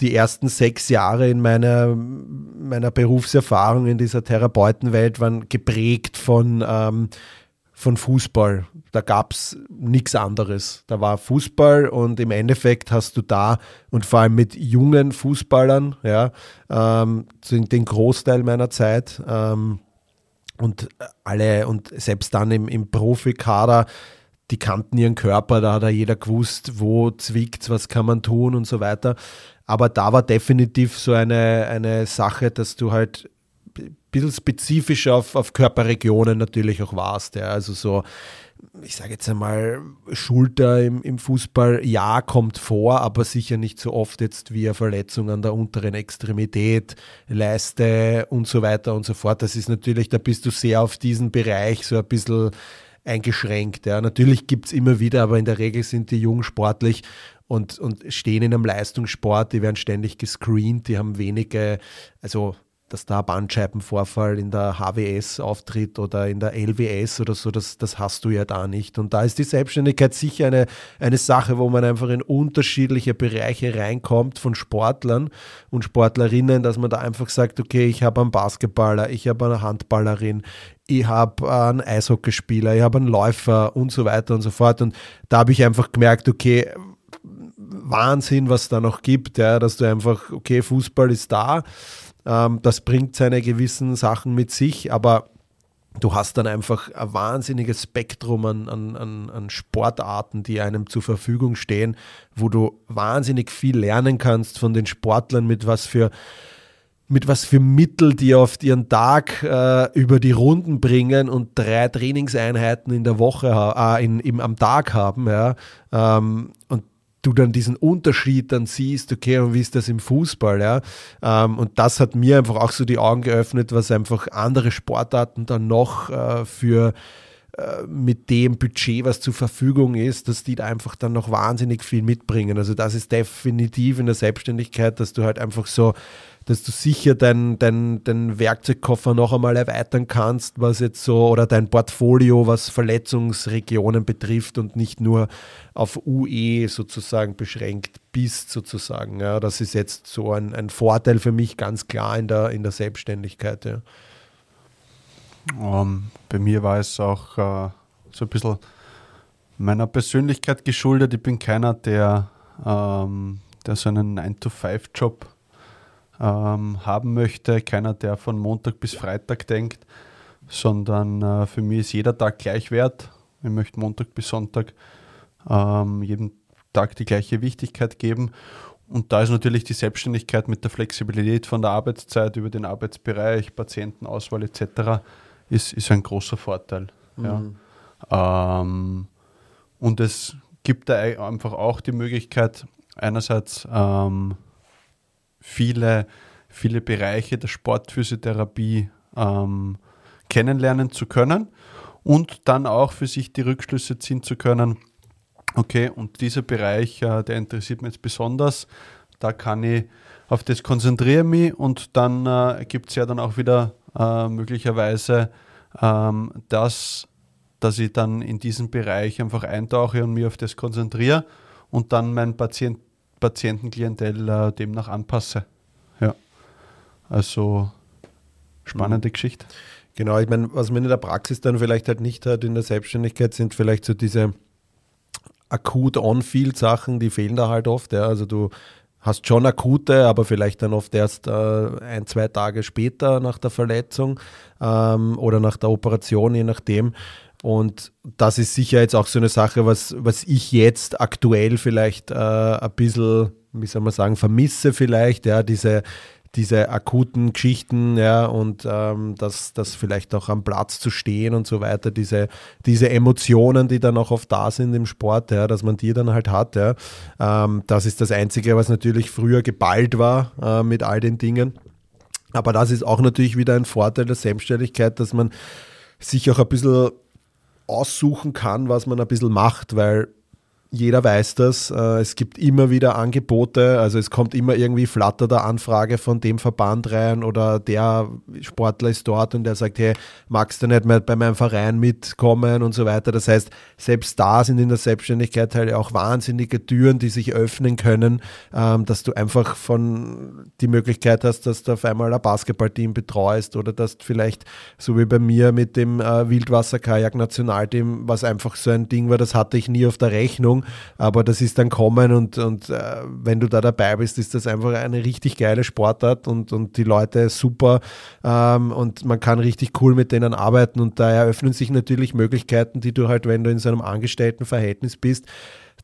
die ersten sechs Jahre in meiner, meiner Berufserfahrung in dieser Therapeutenwelt waren geprägt von, ähm, von Fußball. Da gab es nichts anderes. Da war Fußball und im Endeffekt hast du da und vor allem mit jungen Fußballern, ja, ähm, den Großteil meiner Zeit ähm, und alle und selbst dann im, im Profikader die kannten ihren Körper, da hat jeder gewusst, wo zwickt was kann man tun und so weiter. Aber da war definitiv so eine, eine Sache, dass du halt bisschen spezifisch auf, auf Körperregionen natürlich auch warst. Ja. Also so, ich sage jetzt einmal, Schulter im, im Fußball, ja, kommt vor, aber sicher nicht so oft jetzt wie eine Verletzung an der unteren Extremität, Leiste und so weiter und so fort. Das ist natürlich, da bist du sehr auf diesen Bereich so ein bisschen eingeschränkt. Ja. Natürlich gibt es immer wieder, aber in der Regel sind die jung sportlich und, und stehen in einem Leistungssport, die werden ständig gescreent, die haben wenige, also dass da Bandscheibenvorfall in der HWS auftritt oder in der LWS oder so, das, das hast du ja da nicht. Und da ist die Selbstständigkeit sicher eine, eine Sache, wo man einfach in unterschiedliche Bereiche reinkommt von Sportlern und Sportlerinnen, dass man da einfach sagt, okay, ich habe einen Basketballer, ich habe eine Handballerin, ich habe einen Eishockeyspieler, ich habe einen Läufer und so weiter und so fort. Und da habe ich einfach gemerkt, okay, Wahnsinn, was da noch gibt, ja, dass du einfach, okay, Fußball ist da, ähm, das bringt seine gewissen Sachen mit sich, aber du hast dann einfach ein wahnsinniges Spektrum an, an, an Sportarten, die einem zur Verfügung stehen, wo du wahnsinnig viel lernen kannst von den Sportlern, mit was für mit was für Mittel die auf ihren Tag äh, über die Runden bringen und drei Trainingseinheiten in der Woche äh, in, im, am Tag haben. Ja. Ähm, du dann diesen Unterschied dann siehst, okay, und wie ist das im Fußball, ja. Ähm, und das hat mir einfach auch so die Augen geöffnet, was einfach andere Sportarten dann noch äh, für äh, mit dem Budget, was zur Verfügung ist, dass die da einfach dann noch wahnsinnig viel mitbringen. Also das ist definitiv in der Selbstständigkeit, dass du halt einfach so dass du sicher deinen dein, dein Werkzeugkoffer noch einmal erweitern kannst, was jetzt so, oder dein Portfolio, was Verletzungsregionen betrifft und nicht nur auf UE sozusagen beschränkt bist, sozusagen. Ja, das ist jetzt so ein, ein Vorteil für mich ganz klar in der, in der Selbstständigkeit. Ja. Um, ähm, bei mir war es auch uh, so ein bisschen meiner Persönlichkeit geschuldet. Ich bin keiner, der, ähm, der so einen 9-to-5-Job ähm, haben möchte. Keiner, der von Montag bis Freitag denkt, sondern äh, für mich ist jeder Tag gleich wert. Ich möchte Montag bis Sonntag ähm, jedem Tag die gleiche Wichtigkeit geben. Und da ist natürlich die Selbstständigkeit mit der Flexibilität von der Arbeitszeit über den Arbeitsbereich, Patientenauswahl etc. ist, ist ein großer Vorteil. Mhm. Ja. Ähm, und es gibt da einfach auch die Möglichkeit, einerseits ähm, viele, viele Bereiche der Sportphysiotherapie ähm, kennenlernen zu können und dann auch für sich die Rückschlüsse ziehen zu können, okay, und dieser Bereich, äh, der interessiert mich jetzt besonders, da kann ich, auf das konzentriere mich und dann äh, gibt es ja dann auch wieder äh, möglicherweise ähm, das, dass ich dann in diesen Bereich einfach eintauche und mich auf das konzentriere und dann mein Patient Patientenklientel äh, demnach anpasse. Ja. Also spannende mhm. Geschichte. Genau, ich meine, was man in der Praxis dann vielleicht halt nicht hat in der Selbstständigkeit, sind vielleicht so diese akut On-Field-Sachen, die fehlen da halt oft. Ja. Also du hast schon akute, aber vielleicht dann oft erst äh, ein, zwei Tage später nach der Verletzung ähm, oder nach der Operation, je nachdem. Und das ist sicher jetzt auch so eine Sache, was, was ich jetzt aktuell vielleicht äh, ein bisschen, wie soll man sagen, vermisse vielleicht, ja, diese, diese akuten Geschichten, ja, und ähm, das, das vielleicht auch am Platz zu stehen und so weiter, diese, diese Emotionen, die dann auch oft da sind im Sport, ja, dass man die dann halt hat, ja. Ähm, das ist das Einzige, was natürlich früher geballt war äh, mit all den Dingen. Aber das ist auch natürlich wieder ein Vorteil der Selbstständigkeit, dass man sich auch ein bisschen aussuchen kann, was man ein bisschen macht, weil jeder weiß das. Äh, es gibt immer wieder Angebote, also es kommt immer irgendwie flatter der Anfrage von dem Verband rein oder der Sportler ist dort und der sagt, hey, magst du nicht mehr bei meinem Verein mitkommen und so weiter. Das heißt, selbst da sind in der Selbstständigkeit halt auch wahnsinnige Türen, die sich öffnen können, ähm, dass du einfach von die Möglichkeit hast, dass du auf einmal ein Basketballteam betreust oder dass du vielleicht, so wie bei mir mit dem äh, Wildwasser-Kajak-Nationalteam, was einfach so ein Ding war, das hatte ich nie auf der Rechnung aber das ist dann kommen und, und äh, wenn du da dabei bist, ist das einfach eine richtig geile Sportart und, und die Leute super ähm, und man kann richtig cool mit denen arbeiten und da eröffnen sich natürlich Möglichkeiten, die du halt, wenn du in so einem Angestelltenverhältnis bist,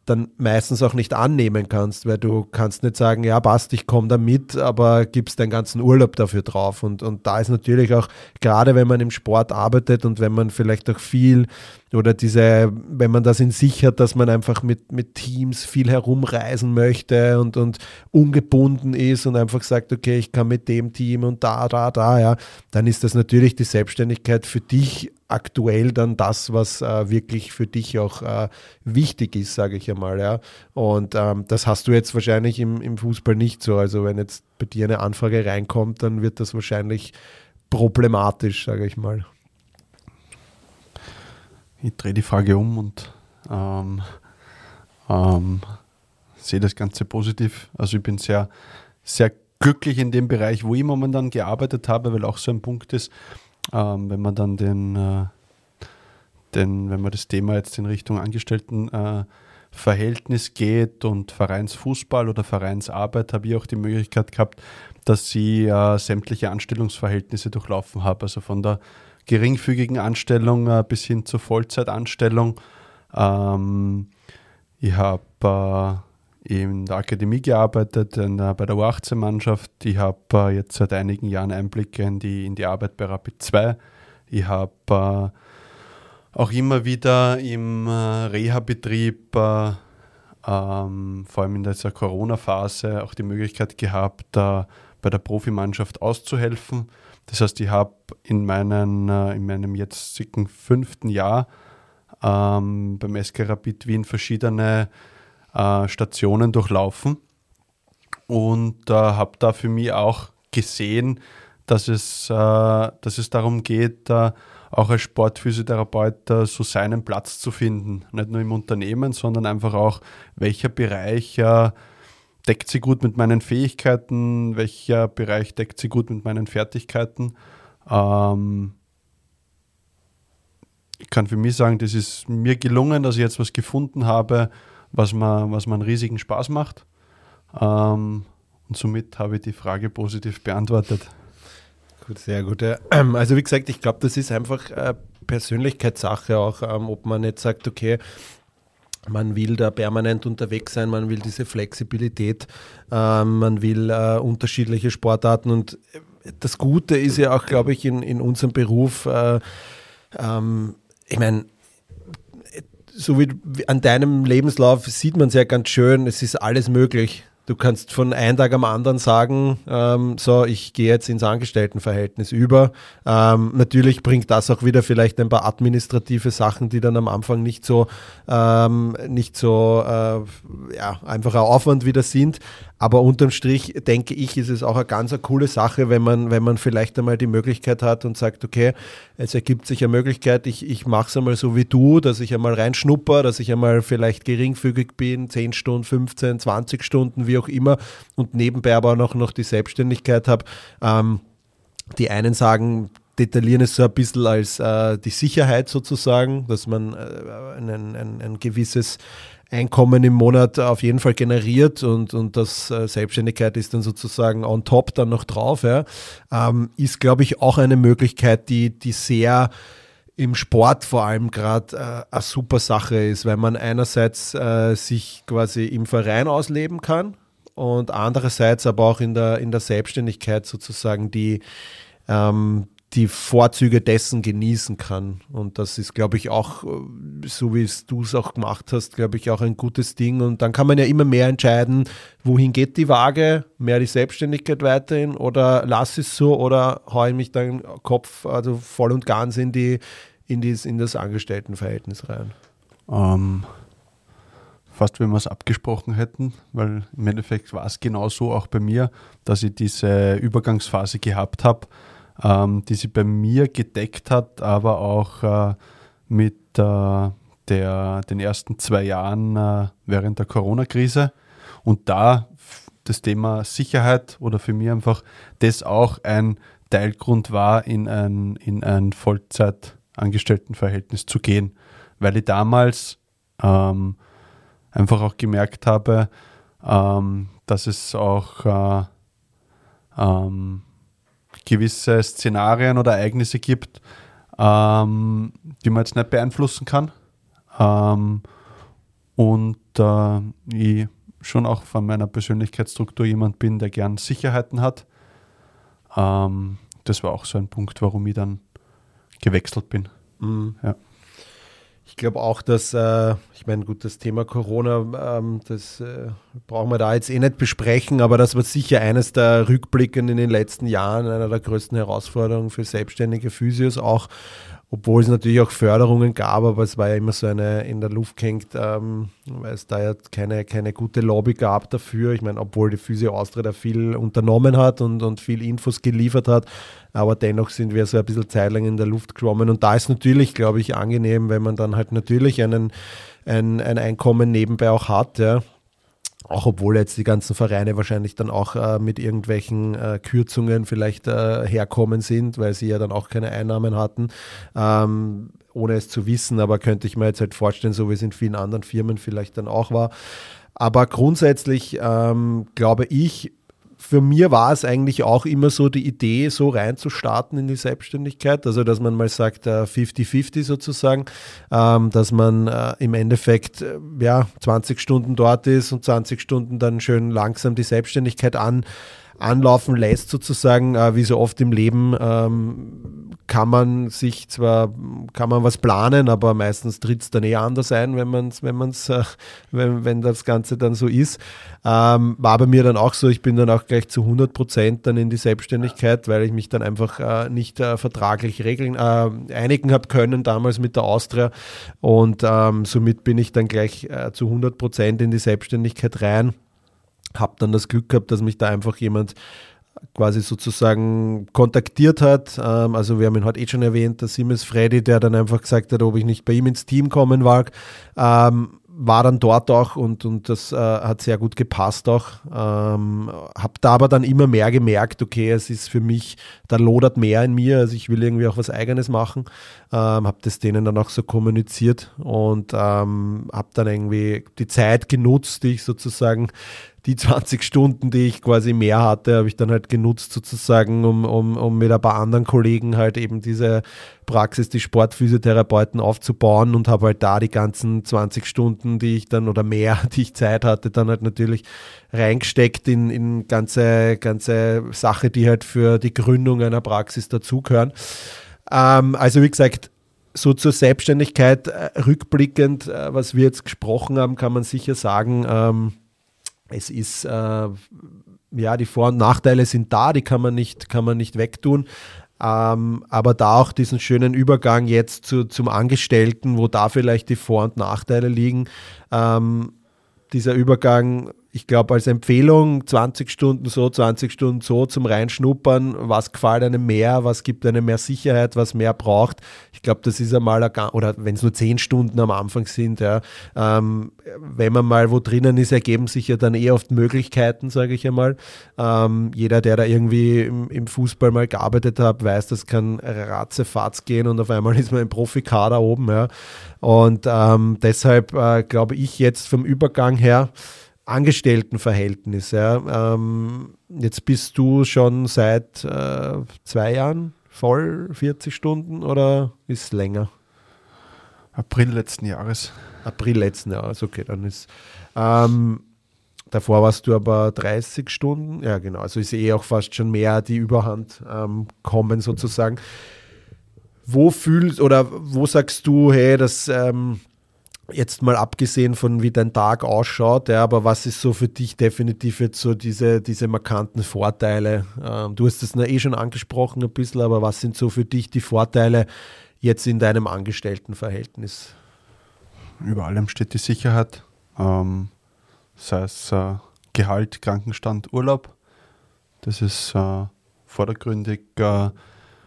dann meistens auch nicht annehmen kannst, weil du kannst nicht sagen, ja passt, ich komme da mit, aber gibst deinen ganzen Urlaub dafür drauf. Und, und da ist natürlich auch, gerade wenn man im Sport arbeitet und wenn man vielleicht auch viel oder diese, wenn man das in sich hat, dass man einfach mit, mit Teams viel herumreisen möchte und, und ungebunden ist und einfach sagt, okay, ich kann mit dem Team und da, da, da, ja, dann ist das natürlich die Selbstständigkeit für dich aktuell dann das, was äh, wirklich für dich auch äh, wichtig ist, sage ich einmal, ja. Und ähm, das hast du jetzt wahrscheinlich im, im Fußball nicht so. Also wenn jetzt bei dir eine Anfrage reinkommt, dann wird das wahrscheinlich problematisch, sage ich mal. Ich drehe die Frage um und ähm, ähm, sehe das Ganze positiv. Also ich bin sehr, sehr glücklich in dem Bereich, wo ich momentan gearbeitet habe, weil auch so ein Punkt ist, ähm, wenn man dann den, äh, den, wenn man das Thema jetzt in Richtung Angestelltenverhältnis äh, geht und Vereinsfußball oder Vereinsarbeit, habe ich auch die Möglichkeit gehabt, dass ich äh, sämtliche Anstellungsverhältnisse durchlaufen habe. Also von der geringfügigen Anstellung äh, bis hin zur Vollzeitanstellung. Ähm, ich habe äh, in der Akademie gearbeitet, der, bei der U18-Mannschaft. Ich habe äh, jetzt seit einigen Jahren Einblicke in die, in die Arbeit bei Rapid 2. Ich habe äh, auch immer wieder im äh, Reha-Betrieb, äh, ähm, vor allem in dieser Corona-Phase, auch die Möglichkeit gehabt, bei der Profimannschaft auszuhelfen. Das heißt, ich habe in, meinen, äh, in meinem jetzigen fünften Jahr ähm, beim SK Rapid Wien verschiedene äh, Stationen durchlaufen und äh, habe da für mich auch gesehen, dass es, äh, dass es darum geht, äh, auch als Sportphysiotherapeut äh, so seinen Platz zu finden. Nicht nur im Unternehmen, sondern einfach auch, welcher Bereich deckt sie gut mit meinen Fähigkeiten, welcher Bereich deckt sie gut mit meinen Fertigkeiten. Ähm, ich kann für mich sagen, das ist mir gelungen, dass ich jetzt was gefunden habe, was mir, was mir einen riesigen Spaß macht. Ähm, und somit habe ich die Frage positiv beantwortet. Gut, sehr gut. Also wie gesagt, ich glaube, das ist einfach äh, Persönlichkeitssache auch, ähm, ob man nicht sagt, okay, man will da permanent unterwegs sein, man will diese Flexibilität, ähm, man will äh, unterschiedliche Sportarten und das Gute ist ja auch, glaube ich, in, in unserem Beruf, äh, ähm, ich meine, so wie an deinem Lebenslauf sieht man es ja ganz schön, es ist alles möglich. Du kannst von einem Tag am anderen sagen, ähm, so, ich gehe jetzt ins Angestelltenverhältnis über. Ähm, natürlich bringt das auch wieder vielleicht ein paar administrative Sachen, die dann am Anfang nicht so, ähm, nicht so äh, ja, einfacher Aufwand wieder sind. Aber unterm Strich denke ich, ist es auch eine ganz eine coole Sache, wenn man, wenn man vielleicht einmal die Möglichkeit hat und sagt, okay, es ergibt sich eine Möglichkeit, ich, ich mache es einmal so wie du, dass ich einmal reinschnupper, dass ich einmal vielleicht geringfügig bin, 10 Stunden, 15, 20 Stunden, wie auch immer, und nebenbei aber auch noch, noch die Selbstständigkeit habe. Ähm, die einen sagen, detaillieren es so ein bisschen als äh, die Sicherheit sozusagen, dass man äh, ein, ein, ein gewisses Einkommen im Monat auf jeden Fall generiert und, und das äh, Selbstständigkeit ist dann sozusagen on top dann noch drauf, ja, ähm, ist, glaube ich, auch eine Möglichkeit, die, die sehr im Sport vor allem gerade äh, eine super Sache ist, weil man einerseits äh, sich quasi im Verein ausleben kann und andererseits aber auch in der, in der Selbstständigkeit sozusagen die, ähm, die Vorzüge dessen genießen kann. Und das ist, glaube ich, auch, äh, so wie du es auch gemacht hast, glaube ich, auch ein gutes Ding. Und dann kann man ja immer mehr entscheiden, wohin geht die Waage, mehr die Selbstständigkeit weiterhin oder lass es so oder haue ich mich dann Kopf also voll und ganz in, die, in, dies, in das Angestelltenverhältnis rein. Ähm, fast wenn wir es abgesprochen hätten, weil im Endeffekt war es genauso auch bei mir, dass ich diese Übergangsphase gehabt habe, ähm, die sie bei mir gedeckt hat, aber auch äh, mit äh, der, den ersten zwei Jahren äh, während der Corona-Krise. Und da das Thema Sicherheit oder für mich einfach das auch ein Teilgrund war, in ein, in ein Vollzeitangestelltenverhältnis zu gehen, weil ich damals ähm, einfach auch gemerkt habe, ähm, dass es auch äh, ähm, gewisse Szenarien oder Ereignisse gibt, ähm, die man jetzt nicht beeinflussen kann. Ähm, und äh, ich schon auch von meiner Persönlichkeitsstruktur jemand bin, der gern Sicherheiten hat. Ähm, das war auch so ein Punkt, warum ich dann gewechselt bin. Mhm. Ja. Ich glaube auch, dass, äh, ich meine, gut, das Thema Corona, ähm, das äh, brauchen wir da jetzt eh nicht besprechen, aber das war sicher eines der Rückblicken in den letzten Jahren, einer der größten Herausforderungen für selbstständige Physios, auch obwohl es natürlich auch Förderungen gab, aber es war ja immer so eine in der Luft gehängt, ähm, weil es da ja keine, keine gute Lobby gab dafür. Ich meine, obwohl die Physio Austria da viel unternommen hat und, und viel Infos geliefert hat, aber dennoch sind wir so ein bisschen zeitlang in der Luft geschwommen. Und da ist natürlich, glaube ich, angenehm, wenn man dann halt natürlich einen, ein, ein Einkommen nebenbei auch hat, ja auch obwohl jetzt die ganzen Vereine wahrscheinlich dann auch äh, mit irgendwelchen äh, Kürzungen vielleicht äh, herkommen sind, weil sie ja dann auch keine Einnahmen hatten, ähm, ohne es zu wissen. Aber könnte ich mir jetzt halt vorstellen, so wie es in vielen anderen Firmen vielleicht dann auch war. Aber grundsätzlich ähm, glaube ich, für mir war es eigentlich auch immer so die Idee, so reinzustarten in die Selbstständigkeit. Also, dass man mal sagt, 50-50 äh, sozusagen, ähm, dass man äh, im Endeffekt äh, ja, 20 Stunden dort ist und 20 Stunden dann schön langsam die Selbstständigkeit an anlaufen lässt, sozusagen, äh, wie so oft im Leben, ähm, kann man sich zwar, kann man was planen, aber meistens tritt es dann eh anders ein, wenn man es, wenn man's, äh, wenn, wenn das Ganze dann so ist. Ähm, war bei mir dann auch so, ich bin dann auch gleich zu 100 Prozent dann in die Selbstständigkeit, weil ich mich dann einfach äh, nicht äh, vertraglich regeln, äh, einigen habe können damals mit der Austria und ähm, somit bin ich dann gleich äh, zu 100 Prozent in die Selbstständigkeit rein habe dann das Glück gehabt, dass mich da einfach jemand quasi sozusagen kontaktiert hat. Ähm, also wir haben ihn heute eh schon erwähnt, der Siemens Freddy, der dann einfach gesagt hat, ob ich nicht bei ihm ins Team kommen mag. Ähm, war dann dort auch und, und das äh, hat sehr gut gepasst auch. Ähm, habe da aber dann immer mehr gemerkt, okay, es ist für mich, da lodert mehr in mir, also ich will irgendwie auch was Eigenes machen. Ähm, habe das denen dann auch so kommuniziert und ähm, habe dann irgendwie die Zeit genutzt, die ich sozusagen die 20 Stunden, die ich quasi mehr hatte, habe ich dann halt genutzt sozusagen, um, um, um mit ein paar anderen Kollegen halt eben diese Praxis, die Sportphysiotherapeuten aufzubauen und habe halt da die ganzen 20 Stunden, die ich dann oder mehr, die ich Zeit hatte, dann halt natürlich reingesteckt in, in ganze, ganze Sache, die halt für die Gründung einer Praxis dazugehören. Ähm, also wie gesagt, so zur Selbstständigkeit äh, rückblickend, äh, was wir jetzt gesprochen haben, kann man sicher sagen, ähm, es ist, äh, ja, die Vor- und Nachteile sind da, die kann man nicht, kann man nicht wegtun. Ähm, aber da auch diesen schönen Übergang jetzt zu, zum Angestellten, wo da vielleicht die Vor- und Nachteile liegen. Ähm, dieser Übergang ich glaube, als Empfehlung 20 Stunden so, 20 Stunden so zum Reinschnuppern, was gefällt einem mehr, was gibt einem mehr Sicherheit, was mehr braucht. Ich glaube, das ist einmal, ein, oder wenn es nur 10 Stunden am Anfang sind, ja, ähm, wenn man mal wo drinnen ist, ergeben sich ja dann eh oft Möglichkeiten, sage ich einmal. Ähm, jeder, der da irgendwie im, im, Fußball mal gearbeitet hat, weiß, das kann ratzefatz gehen und auf einmal ist man im Profikader oben. Ja. Und ähm, deshalb äh, glaube ich jetzt vom Übergang her, Angestelltenverhältnis. Ja. Ähm, jetzt bist du schon seit äh, zwei Jahren voll 40 Stunden oder ist es länger? April letzten Jahres. April letzten Jahres, okay, dann ist. Ähm, davor warst du aber 30 Stunden, ja genau, also ist eh auch fast schon mehr die Überhand ähm, kommen sozusagen. Wo fühlst oder wo sagst du, hey, das ähm, Jetzt mal abgesehen von wie dein Tag ausschaut, ja, aber was ist so für dich definitiv jetzt so diese, diese markanten Vorteile? Ähm, du hast es eh schon angesprochen ein bisschen, aber was sind so für dich die Vorteile jetzt in deinem Angestelltenverhältnis? Über allem steht die Sicherheit. ähm, sei es äh, Gehalt, Krankenstand, Urlaub. Das ist äh, vordergründig äh,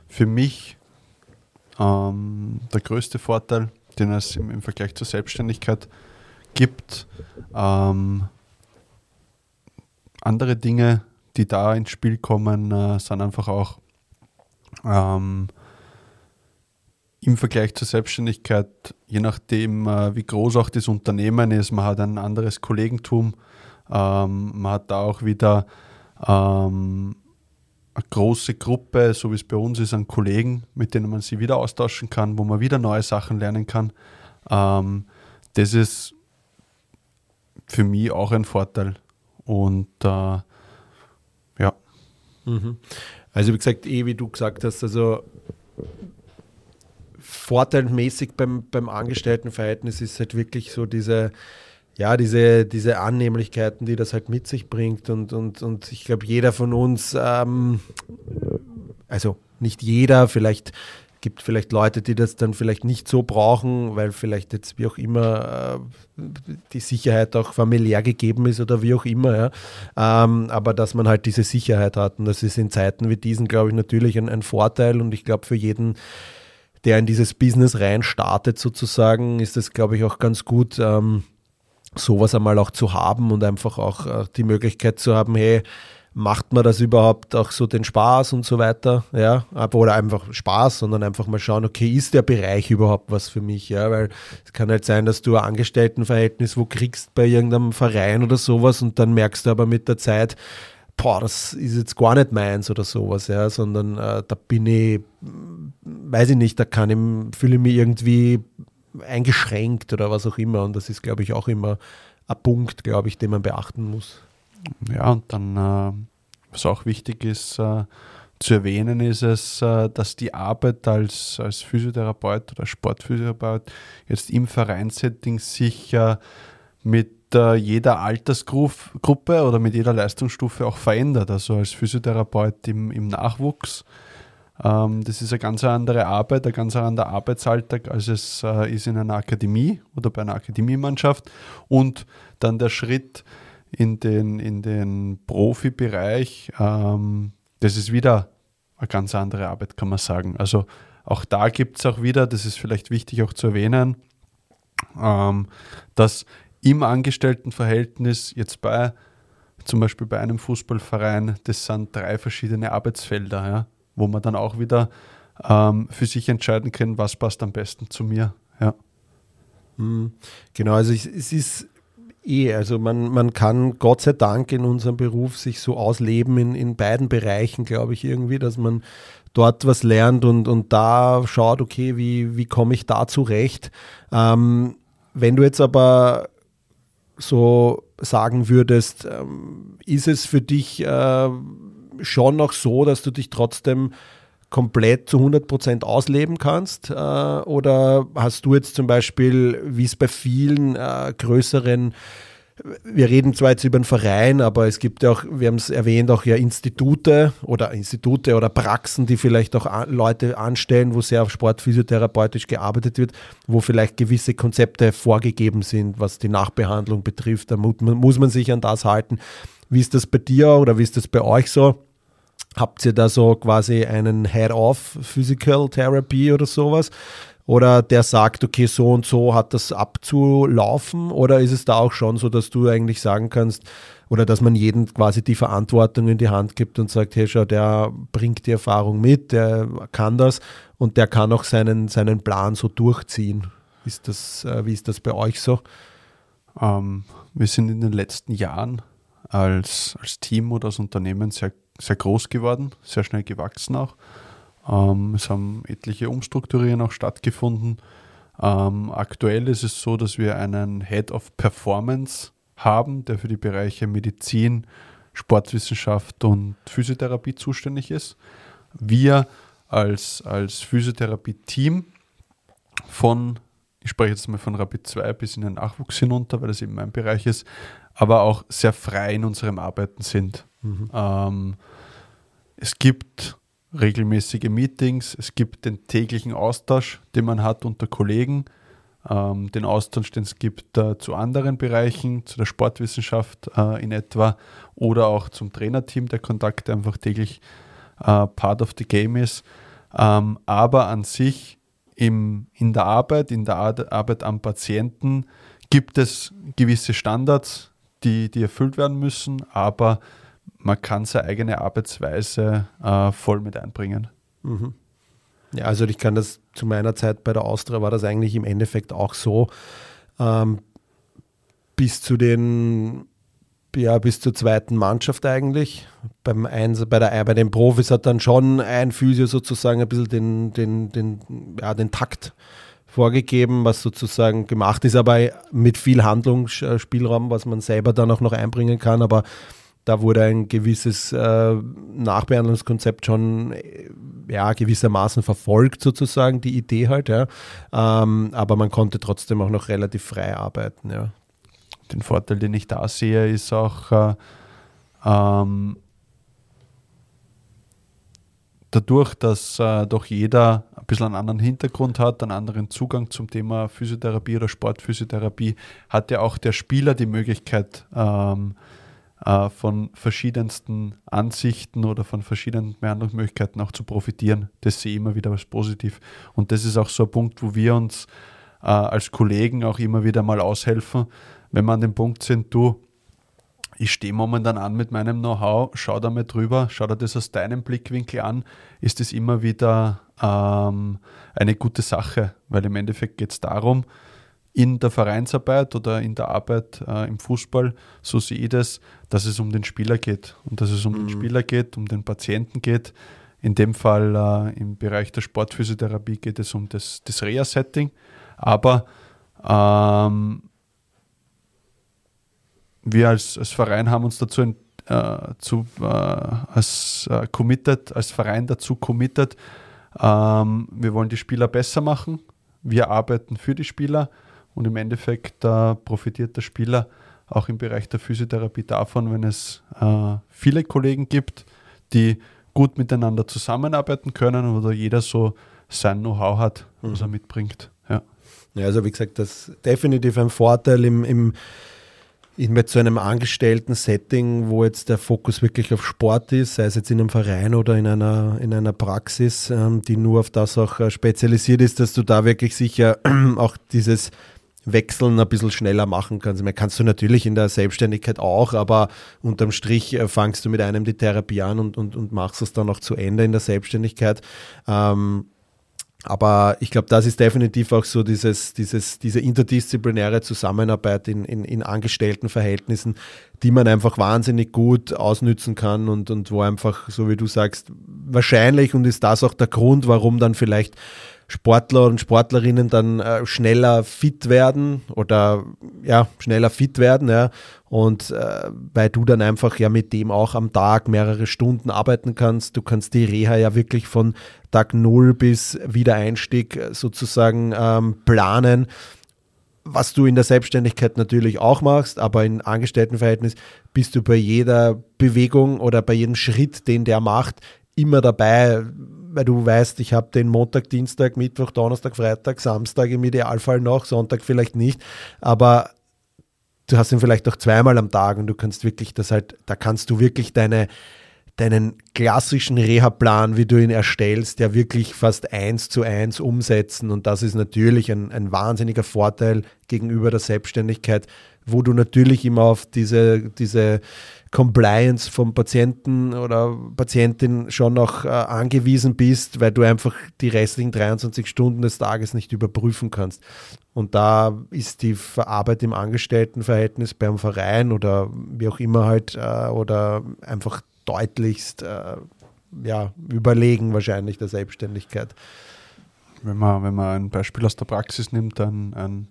für mich ähm, der größte Vorteil, den es im, im Vergleich zur Selbstständigkeit gibt. Ähm, andere Dinge, die da ins Spiel kommen, äh, sind einfach auch ähm, im Vergleich zur Selbstständigkeit, je nachdem, äh, wie groß auch das Unternehmen ist, man hat ein anderes Kollegentum, ähm, man hat da auch wieder ähm, eine große Gruppe, so wie es bei uns ist, an Kollegen, mit denen man sich wieder austauschen kann, wo man wieder neue Sachen lernen kann. Ähm, das ist für mich auch ein Vorteil. Und äh, ja. Mhm. Also wie gesagt, eh wie du gesagt hast, also vorteilmäßig beim, beim Angestelltenverhältnis ist halt wirklich so diese, ja, diese, diese Annehmlichkeiten, die das halt mit sich bringt. Und, und, und ich glaube, jeder von uns, ähm, also nicht jeder, vielleicht gibt vielleicht Leute, die das dann vielleicht nicht so brauchen, weil vielleicht jetzt wie auch immer äh, die Sicherheit auch familiär gegeben ist oder wie auch immer. Ja. Ähm, aber dass man halt diese Sicherheit hat und das ist in Zeiten wie diesen, glaube ich, natürlich ein, ein Vorteil und ich glaube für jeden, der in dieses Business rein startet sozusagen, ist es, glaube ich, auch ganz gut, ähm, sowas einmal auch zu haben und einfach auch äh, die Möglichkeit zu haben, hey, macht man das überhaupt auch so den Spaß und so weiter, ja, oder einfach Spaß, sondern einfach mal schauen, okay, ist der Bereich überhaupt was für mich, ja, weil es kann halt sein, dass du ein Angestelltenverhältnis wo kriegst bei irgendeinem Verein oder sowas und dann merkst du aber mit der Zeit, boah, das ist jetzt gar nicht meins oder sowas, ja, sondern äh, da bin ich, weiß ich nicht, da kann ich, fühle ich mich irgendwie eingeschränkt oder was auch immer und das ist, glaube ich, auch immer ein Punkt, glaube ich, den man beachten muss. Ja, und dann, äh, was auch wichtig ist äh, zu erwähnen, ist es, äh, dass die Arbeit als, als Physiotherapeut oder Sportphysiotherapeut jetzt im Vereinssetting sich mit jeder Altersgruppe oder mit jeder Leistungsstufe auch verändert. Also als Physiotherapeut im, im Nachwuchs das ist eine ganz andere Arbeit, ein ganz anderer Arbeitsalltag, als es äh, ist in einer Akademie oder bei einer Akademiemannschaft. Und dann der Schritt in den, in den Profibereich, ähm, das ist wieder eine ganz andere Arbeit, kann man sagen. Also auch da gibt es auch wieder, das ist vielleicht wichtig auch zu erwähnen, ähm, dass im Angestelltenverhältnis jetzt bei zum Beispiel bei einem Fußballverein, das sind drei verschiedene Arbeitsfelder, ja, wo man dann auch wieder ähm, für sich entscheiden kann, was passt am besten zu mir. Ja. Hm, genau, also es ist Eh, also man, man kann Gott sei Dank in unserem Beruf sich so ausleben in, in beiden Bereichen, glaube ich, irgendwie, dass man dort was lernt und, und da schaut, okay, wie, wie komme ich da zurecht. Ähm, wenn du jetzt aber so sagen würdest, ähm, ist es für dich äh, schon noch so, dass du dich trotzdem komplett zu 100% ausleben kannst? Äh, oder hast du jetzt zum Beispiel, wie es bei vielen äh, größeren wir reden zwar jetzt über einen Verein, aber es gibt ja auch, wir haben es erwähnt, auch ja Institute oder Institute oder Praxen, die vielleicht auch Leute anstellen, wo sehr sportphysiotherapeutisch gearbeitet wird, wo vielleicht gewisse Konzepte vorgegeben sind, was die Nachbehandlung betrifft. Da muss man sich an das halten. Wie ist das bei dir oder wie ist das bei euch so? Habt ihr da so quasi einen Head-Off Physical Therapy oder sowas? Oder der sagt, okay, so und so hat das abzulaufen? Oder ist es da auch schon so, dass du eigentlich sagen kannst, oder dass man jedem quasi die Verantwortung in die Hand gibt und sagt, hey, schau, der bringt die Erfahrung mit, der kann das und der kann auch seinen, seinen Plan so durchziehen. Ist das, äh, wie ist das bei euch so? Ähm, wir sind in den letzten Jahren als, als Team oder als Unternehmen sehr sehr groß geworden, sehr schnell gewachsen auch. Ähm, es haben etliche Umstrukturieren auch stattgefunden. Ähm, aktuell ist es so, dass wir einen Head of Performance haben, der für die Bereiche Medizin, Sportwissenschaft und Physiotherapie zuständig ist. Wir als, als Physiotherapie-Team von, ich spreche jetzt mal von Rapid 2 bis in den Nachwuchs hinunter, weil das eben mein Bereich ist, aber auch sehr frei in unserem Arbeiten sind. Mhm. Ähm, es gibt regelmäßige Meetings, es gibt den täglichen Austausch, den man hat unter Kollegen. ähm, den Austausch, den es gibt äh, zu anderen Bereichen, zu der Sportwissenschaft äh, in etwa oder auch zum Trainerteam, der Kontakt einfach täglich äh, Part of the Game ist. Ähm, aber an sich im, in der Arbeit, in der Arbeit am Patienten gibt es gewisse Standards, die, die erfüllt werden müssen, aber man kann seine eigene Arbeitsweise äh, voll mit einbringen. Mhm. Ja, also ich kann das zu meiner Zeit bei der Austria war das eigentlich im Endeffekt auch so. Ähm, bis zu den ja, bis zur zweiten Mannschaft eigentlich. Beim Eins, bei, der, bei den Profis hat dann schon ein Physio sozusagen ein bisschen den, den, den, ja, den Takt vorgegeben, was sozusagen gemacht ist, aber mit viel Handlungsspielraum, was man selber dann auch noch einbringen kann. Aber da wurde ein gewisses äh, Nachbehandlungskonzept schon äh, ja, gewissermaßen verfolgt, sozusagen, die Idee halt, ja. Ähm, aber man konnte trotzdem auch noch relativ frei arbeiten, ja. Den Vorteil, den ich da sehe, ist auch äh, ähm, dadurch, dass äh, doch jeder ein bisschen einen anderen Hintergrund hat, einen anderen Zugang zum Thema Physiotherapie oder Sportphysiotherapie, hat ja auch der Spieler die Möglichkeit, ähm, äh, von verschiedensten Ansichten oder von verschiedenen Behandlungsmöglichkeiten auch zu profitieren. Das sehe ich immer wieder als positiv. Und das ist auch so ein Punkt, wo wir uns äh, als Kollegen auch immer wieder mal aushelfen, wenn wir an dem Punkt sind, du, ich stehe momentan an mit meinem Know-how, schau da mal drüber, schau dir das aus deinem Blickwinkel an, ist das immer wieder ähm, eine gute Sache, weil im Endeffekt geht es darum, in der Vereinsarbeit oder in der Arbeit äh, im Fußball, so sehe ich das, dass es um den Spieler geht. Und dass es um mhm. den Spieler geht, um den Patienten geht. In dem Fall äh, im Bereich der Sportphysiotherapie geht es um das, das Reha-Setting, aber ähm, wir als, als Verein haben uns dazu äh, zu, äh, als, äh, committed, als Verein dazu committed, ähm, wir wollen die Spieler besser machen, wir arbeiten für die Spieler und im Endeffekt äh, profitiert der Spieler auch im Bereich der Physiotherapie davon, wenn es äh, viele Kollegen gibt, die gut miteinander zusammenarbeiten können oder jeder so sein Know-how hat, was mhm. er mitbringt. Ja. ja, also wie gesagt, das ist definitiv ein Vorteil im, im mit so einem angestellten Setting, wo jetzt der Fokus wirklich auf Sport ist, sei es jetzt in einem Verein oder in einer, in einer Praxis, ähm, die nur auf das auch äh, spezialisiert ist, dass du da wirklich sicher auch dieses Wechseln ein bisschen schneller machen kannst. Man kannst du natürlich in der Selbstständigkeit auch, aber unterm Strich äh, fangst du mit einem die Therapie an und, und, und machst es dann auch zu Ende in der Selbstständigkeit. Ähm, aber ich glaube, das ist definitiv auch so dieses, dieses, diese interdisziplinäre Zusammenarbeit in, in, in Angestelltenverhältnissen, die man einfach wahnsinnig gut ausnützen kann und, und wo einfach, so wie du sagst, wahrscheinlich und ist das auch der Grund, warum dann vielleicht Sportler und Sportlerinnen dann äh, schneller fit werden oder ja, schneller fit werden, ja. Und äh, weil du dann einfach ja mit dem auch am Tag mehrere Stunden arbeiten kannst. Du kannst die Reha ja wirklich von Tag Null bis Wiedereinstieg sozusagen ähm, planen. Was du in der Selbstständigkeit natürlich auch machst, aber in Angestelltenverhältnis bist du bei jeder Bewegung oder bei jedem Schritt, den der macht, immer dabei, weil du weißt, ich habe den Montag, Dienstag, Mittwoch, Donnerstag, Freitag, Samstag im Idealfall noch, Sonntag vielleicht nicht, aber du hast ihn vielleicht auch zweimal am Tag und du kannst wirklich das halt, da kannst du wirklich deine, deinen klassischen Reha-Plan, wie du ihn erstellst, ja wirklich fast eins zu eins umsetzen. Und das ist natürlich ein, ein wahnsinniger Vorteil gegenüber der Selbstständigkeit, wo du natürlich immer auf diese, diese Compliance vom Patienten oder Patientin schon noch äh, angewiesen bist, weil du einfach die restlichen 23 Stunden des Tages nicht überprüfen kannst. Und da ist die Arbeit im Angestelltenverhältnis beim Verein oder wie auch immer halt äh, oder einfach deutlichst äh, ja, überlegen wahrscheinlich der Selbstständigkeit. Wenn man, wenn man ein Beispiel aus der Praxis nimmt, dann ein,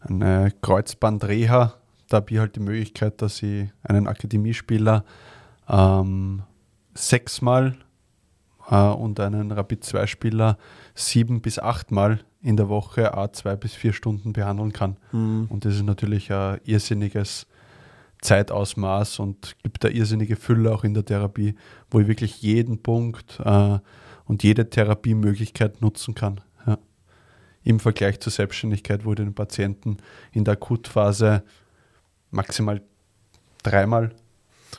eine Kreuzbandreha da habe ich halt die Möglichkeit, dass ich einen Akademiespieler ähm, sechsmal äh, und einen Rapid-2-Spieler sieben bis achtmal in der Woche a zwei bis vier Stunden behandeln kann. Mhm. Und das ist natürlich ein irrsinniges Zeitausmaß und gibt da irrsinnige Fülle auch in der Therapie, wo ich wirklich jeden Punkt äh, und jede Therapiemöglichkeit nutzen kann im Vergleich zur Selbstständigkeit, wo du den Patienten in der Akutphase maximal dreimal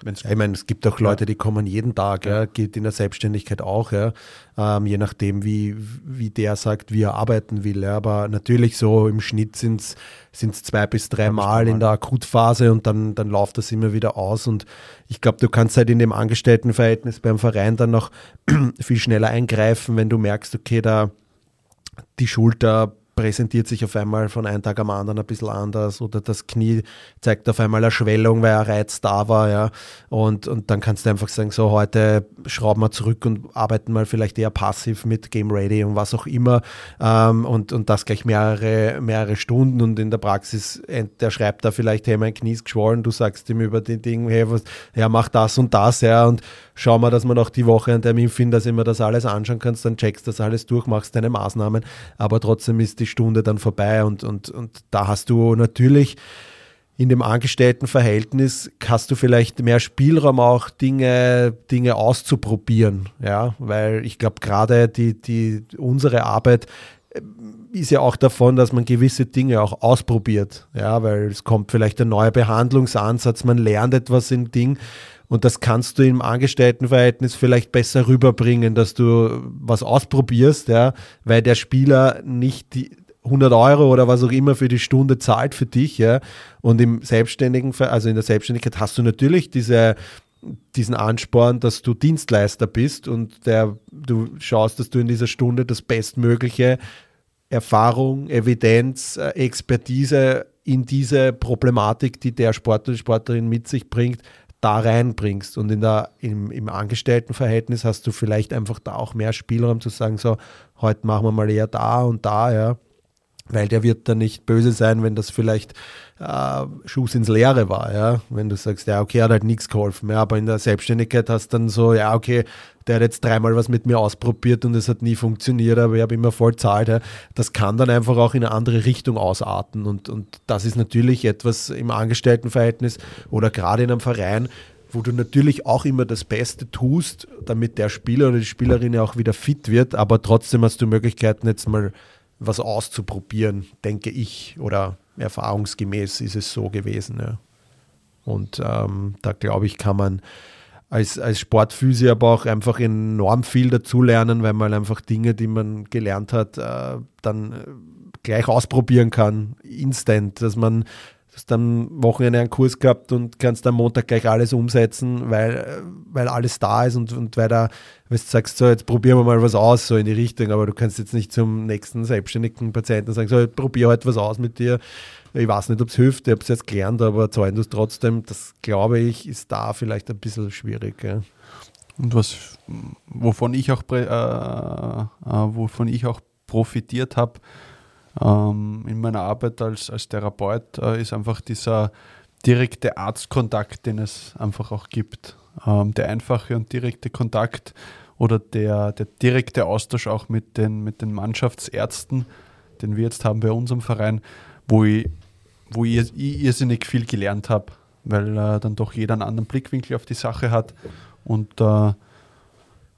ich meine, es gibt auch Leute, die kommen jeden Tag, ja. ja geht in der Selbstständigkeit auch, ja, ähm, je nachdem, wie, wie der sagt, wie er arbeiten will. Ja. Aber natürlich so im Schnitt sind es zwei bis drei Mal in der Akutphase und dann, dann läuft das immer wieder aus. Und ich glaube, du kannst halt in dem Angestelltenverhältnis beim Verein dann noch viel schneller eingreifen, wenn du merkst, okay, da die Schulter präsentiert sich auf einmal von einem Tag am anderen ein bisschen anders oder das Knie zeigt auf einmal eine Schwellung, weil ein Reiz da war, ja. Und, und dann kannst du einfach sagen, so heute schrauben wir zurück und arbeiten mal vielleicht eher passiv mit Game Ready und was auch immer. Ähm, und, und das gleich mehrere, mehrere Stunden und in der Praxis, der schreibt da vielleicht, hey, mein Knie ist geschwollen, du sagst ihm über die Dinge, hey, was, ja, mach das und das, ja, und schau mal, dass man auch die Woche einen Termin findet, dass immer das alles anschauen kannst, dann checkst das alles durch, machst deine Maßnahmen, aber trotzdem ist die Stunde dann vorbei und, und, und da hast du natürlich in dem Angestelltenverhältnis hast du vielleicht mehr Spielraum auch Dinge, Dinge auszuprobieren, ja, weil ich glaube gerade die, die, unsere Arbeit äh, ist ja auch davon, dass man gewisse Dinge auch ausprobiert, ja, weil es kommt vielleicht ein neuer Behandlungsansatz, man lernt etwas im Ding und das kannst du im Angestelltenverhältnis vielleicht besser rüberbringen, dass du was ausprobierst, ja, weil der Spieler nicht die 100 Euro oder was auch immer für die Stunde zahlt für dich, ja. Und im Selbstständigen, also in der Selbstständigkeit hast du natürlich diese, diesen Ansporn, dass du Dienstleister bist und der, du schaust, dass du in dieser Stunde das Bestmögliche Erfahrung, Evidenz, äh, Expertise in diese Problematik, die der Sportler, die Sportlerin mit sich bringt, da reinbringst. Und in der, im, im Angestelltenverhältnis hast du vielleicht einfach da auch mehr Spielraum zu sagen, so, heute machen wir mal eher da und da, ja. Weil der wird dann nicht böse sein, wenn das vielleicht äh, Schuss ins Leere war, ja. Wenn du sagst, ja, okay, hat halt nichts geholfen. Ja, aber in der Selbstständigkeit hast du dann so, ja, okay, der hat jetzt dreimal was mit mir ausprobiert und es hat nie funktioniert, aber ich habe immer voll zahlt. Das kann dann einfach auch in eine andere Richtung ausarten. Und, und das ist natürlich etwas im Angestelltenverhältnis oder gerade in einem Verein, wo du natürlich auch immer das Beste tust, damit der Spieler oder die Spielerin ja auch wieder fit wird, aber trotzdem hast du Möglichkeiten, jetzt mal was auszuprobieren, denke ich, oder erfahrungsgemäß ist es so gewesen. Ja. Und ähm, da glaube ich, kann man als, als Sportphysio aber auch einfach enorm viel dazulernen, weil man einfach Dinge, die man gelernt hat, äh, dann äh, gleich ausprobieren kann, instant, dass man hast am Wochenende einen Kurs gehabt und kannst am Montag gleich alles umsetzen, weil, weil alles da ist und, und weil da, wenn du sagst, so, jetzt probieren wir mal was aus, so in die Richtung, aber du kannst jetzt nicht zum nächsten selbstständigen Patienten sagen, so, probier heute was aus mit dir, ich weiß nicht, ob es hilft, ich habe es jetzt gelernt, aber zahlen es trotzdem. Das glaube ich, ist da vielleicht ein bisschen schwierig. Ja. Und was, wovon ich auch, äh, äh, wovon ich auch profitiert habe ähm, in meiner Arbeit als, als Therapeut, äh, ist einfach dieser direkte Arztkontakt, den es einfach auch gibt. Ähm, der einfache und direkte Kontakt oder der, der direkte Austausch auch mit den, mit den Mannschaftsärzten, den wir jetzt haben bei unserem Verein, wo ich, wo ich, ich irrsinnig viel gelernt habe, weil äh, dann doch jeder einen anderen Blickwinkel auf die Sache hat und äh,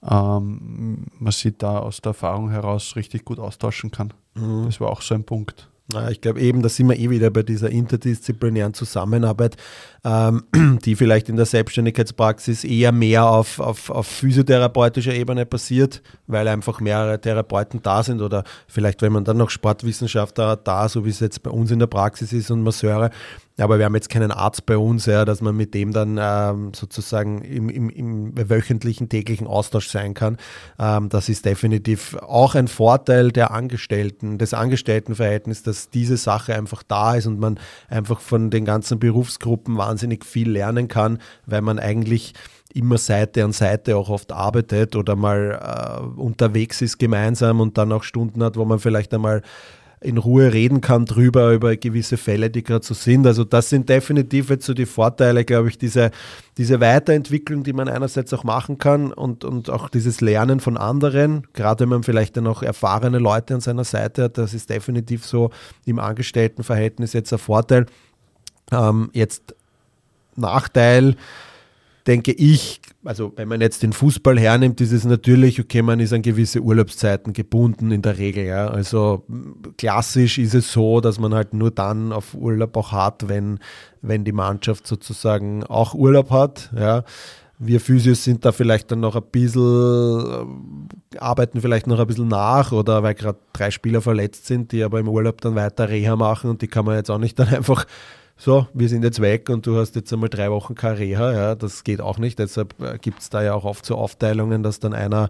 ähm, man sich da aus der Erfahrung heraus richtig gut austauschen kann. Mhm. Das war auch so ein Punkt. Naja, ich glaube eben, da sind wir eh wieder bei dieser interdisziplinären Zusammenarbeit, ähm, die vielleicht in der Selbstständigkeitspraxis eher mehr auf, auf, auf physiotherapeutischer Ebene passiert, weil einfach mehrere Therapeuten da sind oder vielleicht, wenn man dann noch Sportwissenschaftler da, so wie es jetzt bei uns in der Praxis ist und Masseure, aber wir haben jetzt keinen Arzt bei uns, ja, dass man mit dem dann ähm, sozusagen im, im, im, wöchentlichen, täglichen Austausch sein kann. Ähm, das ist definitiv auch ein Vorteil der Angestellten, des Angestelltenverhältnisses, dass diese Sache einfach da ist und man einfach von den ganzen Berufsgruppen wahnsinnig viel lernen kann, weil man eigentlich immer Seite an Seite auch oft arbeitet oder mal äh, unterwegs ist gemeinsam und dann auch Stunden hat, wo man vielleicht einmal in Ruhe reden kann drüber, über gewisse Fälle, die gerade so sind. Also das sind definitiv jetzt so die Vorteile, glaube ich, diese, diese Weiterentwicklung, die man einerseits auch machen kann und, und auch dieses Lernen von anderen, gerade wenn man vielleicht dann auch erfahrene Leute an seiner Seite hat, das ist definitiv so im Angestelltenverhältnis jetzt ein Vorteil. Ähm, jetzt Nachteil, denke ich, also wenn man jetzt den Fußball hernimmt, ist es natürlich, okay, man ist an gewisse Urlaubszeiten gebunden in der Regel. Ja. Also klassisch ist es so, dass man halt nur dann auf Urlaub auch hat, wenn, wenn die Mannschaft sozusagen auch Urlaub hat. Ja. Wir Physios sind da vielleicht dann noch ein bisschen, äh, arbeiten vielleicht noch ein bisschen nach oder weil gerade drei Spieler verletzt sind, die aber im Urlaub dann weiter Reha machen und die kann man jetzt auch nicht dann einfach so, wir sind jetzt weg und du hast jetzt einmal drei Wochen Reha, ja, das geht auch nicht. Deshalb äh, gibt es da ja auch oft so Aufteilungen, dass dann einer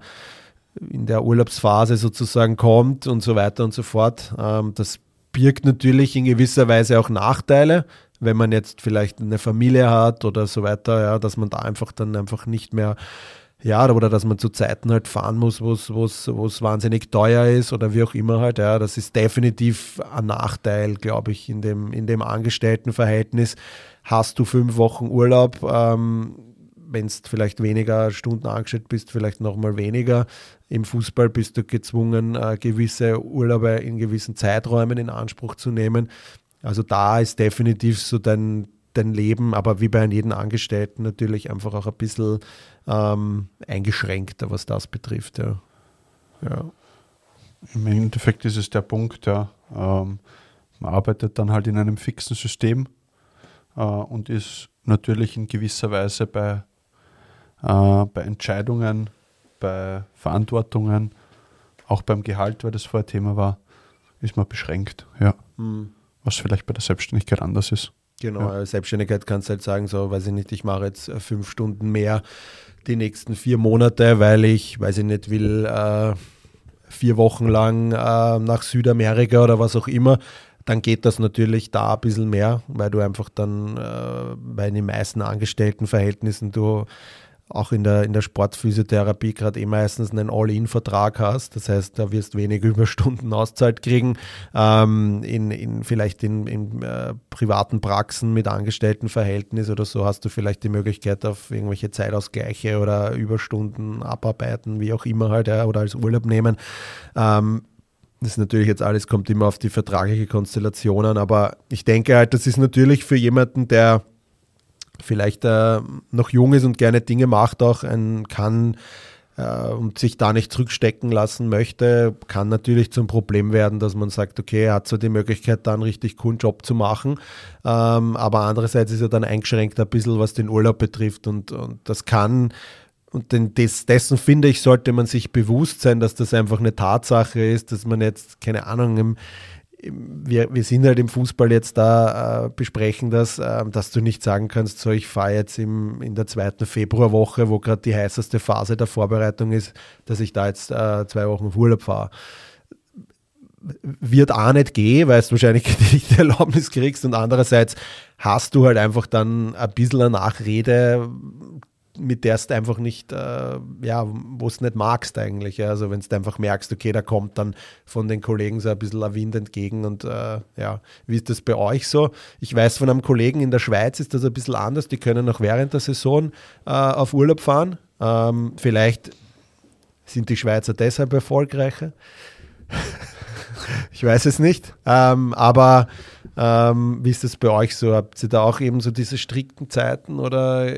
in der Urlaubsphase sozusagen kommt und so weiter und so fort. Ähm, das birgt natürlich in gewisser Weise auch Nachteile, wenn man jetzt vielleicht eine Familie hat oder so weiter, ja, dass man da einfach dann einfach nicht mehr ja, oder dass man zu Zeiten halt fahren muss, wo es wahnsinnig teuer ist oder wie auch immer halt, ja, das ist definitiv ein Nachteil, glaube ich, in dem, in dem Angestelltenverhältnis. Hast du fünf Wochen Urlaub, ähm, wenn du vielleicht weniger Stunden angestellt bist, vielleicht nochmal weniger. Im Fußball bist du gezwungen, äh, gewisse Urlaube in gewissen Zeiträumen in Anspruch zu nehmen. Also da ist definitiv so dein, dein Leben, aber wie bei jedem Angestellten natürlich einfach auch ein bisschen ähm, eingeschränkter, was das betrifft. Ja. ja. Im Endeffekt ist es der Punkt, ja, ähm, man arbeitet dann halt in einem fixen System äh, und ist natürlich in gewisser Weise bei, äh, bei Entscheidungen, bei Verantwortungen, auch beim Gehalt, weil das vorher Thema war, ist man beschränkt, ja. Mhm. Was vielleicht bei der Selbstständigkeit anders ist. Genau, ja. Selbstständigkeit kannst du halt sagen, so weiß ich nicht, ich mache jetzt äh, fünf Stunden mehr die nächsten vier Monate, weil ich, weiß ich nicht, will äh, vier Wochen lang äh, nach Südamerika oder was auch immer, dann geht das natürlich da ein bisschen mehr, weil du einfach dann äh, bei den meisten Angestelltenverhältnissen du auch in der, in der Sportphysiotherapie gerade eh meistens einen All-In-Vertrag hast. Das heißt, da wirst wenig Überstunden auszahlt kriegen. Ähm, in, in, vielleicht in, in äh, privaten Praxen mit Angestelltenverhältnis oder so hast du vielleicht die Möglichkeit auf irgendwelche Zeitausgleiche oder Überstunden abarbeiten, wie auch immer halt, ja, oder als Urlaub nehmen. Ähm, das ist natürlich jetzt alles, kommt immer auf die vertragliche Konstellation an, aber ich denke halt, das ist natürlich für jemanden, der vielleicht äh, noch jung ist und gerne Dinge macht, auch ein kann äh, und sich da nicht zurückstecken lassen möchte, kann natürlich zum Problem werden, dass man sagt, okay, er hat so die Möglichkeit, da einen richtig coolen Job zu machen, ähm, aber andererseits ist er dann eingeschränkt ein bisschen, was den Urlaub betrifft und, und das kann und den, des, dessen finde ich, sollte man sich bewusst sein, dass das einfach eine Tatsache ist, dass man jetzt, keine Ahnung, im, wir, wir sind halt im Fußball jetzt da, äh, besprechen das, äh, dass du nicht sagen kannst, so ich fahre jetzt im, in der zweiten Februarwoche, wo gerade die heißeste Phase der Vorbereitung ist, dass ich da jetzt äh, zwei Wochen auf Urlaub fahre. Wird auch nicht gehen, weil du wahrscheinlich nicht die Erlaubnis kriegst und andererseits hast du halt einfach dann ein bisschen eine Nachrede, mit der du einfach nicht, äh, ja, wo es nicht magst eigentlich. Ja. Also wenn du einfach merkst, okay, da kommt dann von den Kollegen so ein bisschen ein Wind entgegen und äh, ja, wie ist das bei euch so? Ich weiß von einem Kollegen in der Schweiz ist das ein bisschen anders, die können auch während der Saison äh, auf Urlaub fahren. Ähm, vielleicht sind die Schweizer deshalb erfolgreicher. ich weiß es nicht. Ähm, aber ähm, wie ist das bei euch so? Habt ihr da auch eben so diese strikten Zeiten oder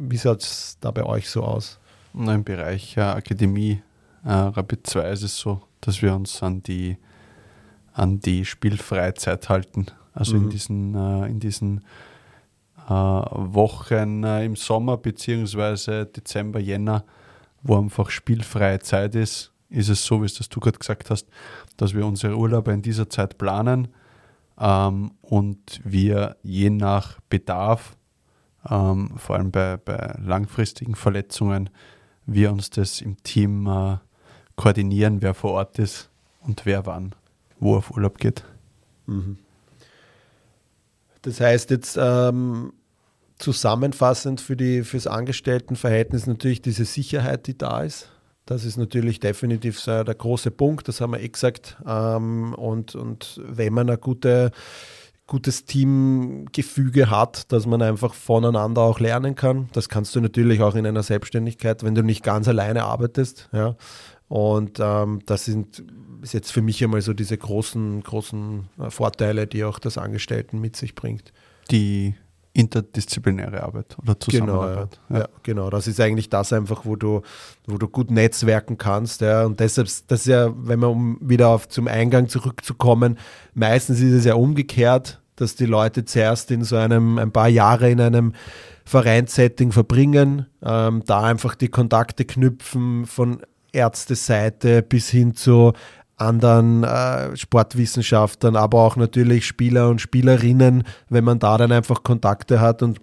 wie schaut es da bei euch so aus? Im Bereich äh, Akademie äh, Rapid 2 ist es so, dass wir uns an die, an die Spielfreizeit halten. Also mhm. in diesen, äh, in diesen äh, Wochen äh, im Sommer bzw. Dezember, Jänner, wo einfach spielfreie Zeit ist, ist es so, wie es das du gerade gesagt hast, dass wir unsere Urlaube in dieser Zeit planen ähm, und wir je nach Bedarf ähm, vor allem bei, bei langfristigen Verletzungen, wir uns das im Team äh, koordinieren, wer vor Ort ist und wer wann wo auf Urlaub geht. Mhm. Das heißt jetzt ähm, zusammenfassend für die fürs Angestelltenverhältnis natürlich diese Sicherheit, die da ist. Das ist natürlich definitiv der große Punkt, das haben wir eh gesagt. Ähm, und, und wenn man eine gute gutes Teamgefüge hat, dass man einfach voneinander auch lernen kann. Das kannst du natürlich auch in einer Selbstständigkeit, wenn du nicht ganz alleine arbeitest. Ja. Und ähm, das sind ist jetzt für mich einmal so diese großen, großen äh, Vorteile, die auch das Angestellten mit sich bringt. Die interdisziplinäre Arbeit oder Zusammenarbeit. Genau, ja. ja. genau. Das ist eigentlich das einfach, wo du, wo du gut netzwerken kannst. Ja. Und deshalb, das ist ja, wenn man um wieder auf zum Eingang zurückzukommen, meistens ist es ja umgekehrt, dass die Leute zuerst in so einem, ein paar Jahre in einem Vereinssetting verbringen, ähm, da einfach die Kontakte knüpfen von Ärzteseite bis hin zu anderen äh, Sportwissenschaftlern, aber auch natürlich Spieler und Spielerinnen, wenn man da dann einfach Kontakte hat und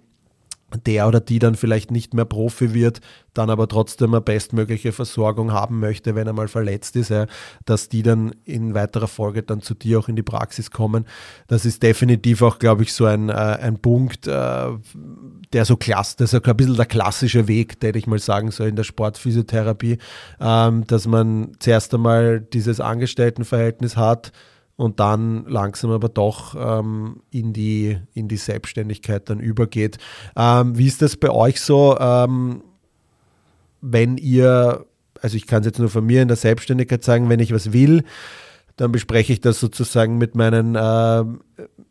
der oder die dann vielleicht nicht mehr Profi wird, dann aber trotzdem eine bestmögliche Versorgung haben möchte, wenn er mal verletzt ist, ja, dass die dann in weiterer Folge dann zu dir auch in die Praxis kommen. Das ist definitiv auch, glaube ich, so ein, äh, ein Punkt, äh, der so klasse, das ist ein bisschen der klassische Weg, hätte ich mal sagen, so in der Sportphysiotherapie, ähm, dass man zuerst einmal dieses Angestelltenverhältnis hat, und dann langsam aber doch ähm, in, die, in die Selbstständigkeit dann übergeht. Ähm, wie ist das bei euch so, ähm, wenn ihr, also ich kann es jetzt nur von mir in der Selbstständigkeit sagen, wenn ich was will, dann bespreche ich das sozusagen mit meinen äh,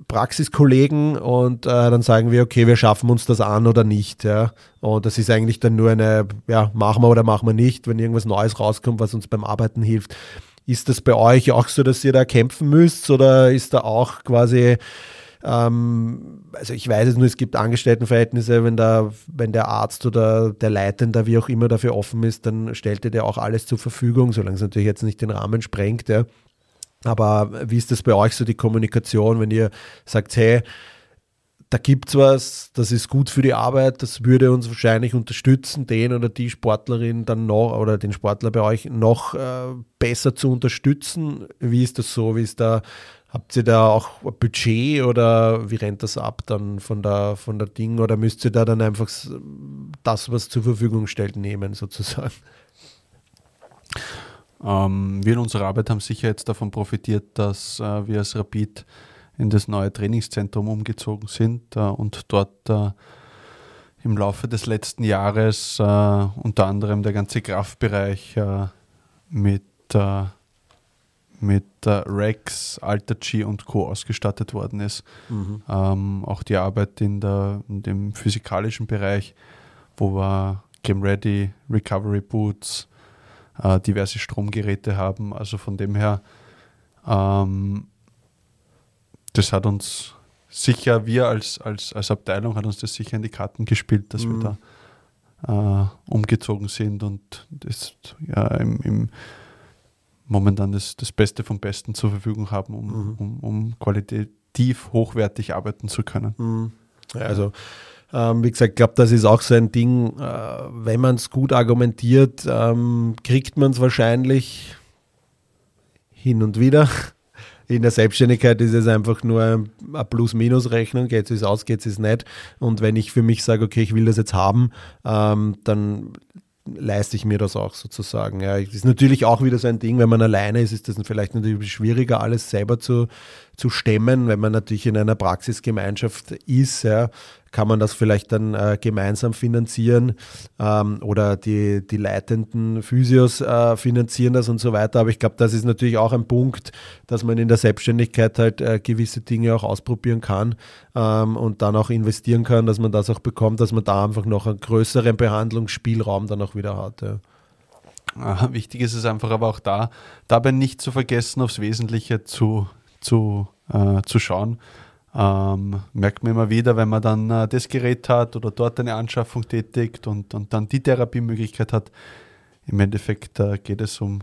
Praxiskollegen und äh, dann sagen wir, okay, wir schaffen uns das an oder nicht. Ja. Und das ist eigentlich dann nur eine, ja, machen wir oder machen wir nicht, wenn irgendwas Neues rauskommt, was uns beim Arbeiten hilft. Ist das bei euch auch so, dass ihr da kämpfen müsst oder ist da auch quasi, ähm, also ich weiß es nur, es gibt Angestelltenverhältnisse, wenn, da, wenn der Arzt oder der Leitende, wie auch immer, dafür offen ist, dann stellt ihr dir auch alles zur Verfügung, solange es natürlich jetzt nicht den Rahmen sprengt. Ja. Aber wie ist das bei euch so die Kommunikation, wenn ihr sagt, hey, da gibt es was, das ist gut für die Arbeit, das würde uns wahrscheinlich unterstützen, den oder die Sportlerin dann noch oder den Sportler bei euch noch äh, besser zu unterstützen. Wie ist das so? Wie ist da, habt ihr da auch ein Budget oder wie rennt das ab dann von der, von der Ding oder müsst ihr da dann einfach das, was zur Verfügung stellt, nehmen sozusagen? Ähm, wir in unserer Arbeit haben sicher jetzt davon profitiert, dass äh, wir als Rapid in das neue Trainingszentrum umgezogen sind äh, und dort äh, im Laufe des letzten Jahres äh, unter anderem der ganze Kraftbereich mit, mit Rex, Alter G und Co. ausgestattet worden ist. Mhm. Ähm, auch die Arbeit in, der, in dem physikalischen Bereich, wo wir Game Ready, Recovery Boots, diverse Stromgeräte haben. Also von dem her ähm, das hat uns sicher, wir als, als, als Abteilung hat uns das sicher in die Karten gespielt, dass mhm. wir da äh, umgezogen sind und das ja im, im momentan das, das Beste vom Besten zur Verfügung haben, um, mhm. um, um qualitativ hochwertig arbeiten zu können. Mhm. Ja, also ähm, wie gesagt, ich glaube, das ist auch so ein Ding, äh, wenn man es gut argumentiert, ähm, kriegt man es wahrscheinlich hin und wieder. In der Selbstständigkeit ist es einfach nur eine Plus-Minus-Rechnung, geht es aus, geht es nicht. Und wenn ich für mich sage, okay, ich will das jetzt haben, ähm, dann leiste ich mir das auch sozusagen. Ja, das ist natürlich auch wieder so ein Ding, wenn man alleine ist, ist das vielleicht natürlich schwieriger, alles selber zu, zu stemmen. Wenn man natürlich in einer Praxisgemeinschaft ist, ja, kann man das vielleicht dann äh, gemeinsam finanzieren ähm, oder die, die leitenden Physios äh, finanzieren das und so weiter. Aber ich glaube, das ist natürlich auch ein Punkt, dass man in der Selbstständigkeit halt äh, gewisse Dinge auch ausprobieren kann ähm, und dann auch investieren kann, dass man das auch bekommt, dass man da einfach noch einen größeren Behandlungsspielraum dann auch wieder hat. Ja. Wichtig ist es einfach aber auch da, dabei nicht zu vergessen, aufs Wesentliche zu, zu, äh, zu schauen. Ähm, merkt man immer wieder, wenn man dann äh, das Gerät hat oder dort eine Anschaffung tätigt und, und dann die Therapiemöglichkeit hat. Im Endeffekt äh, geht es um,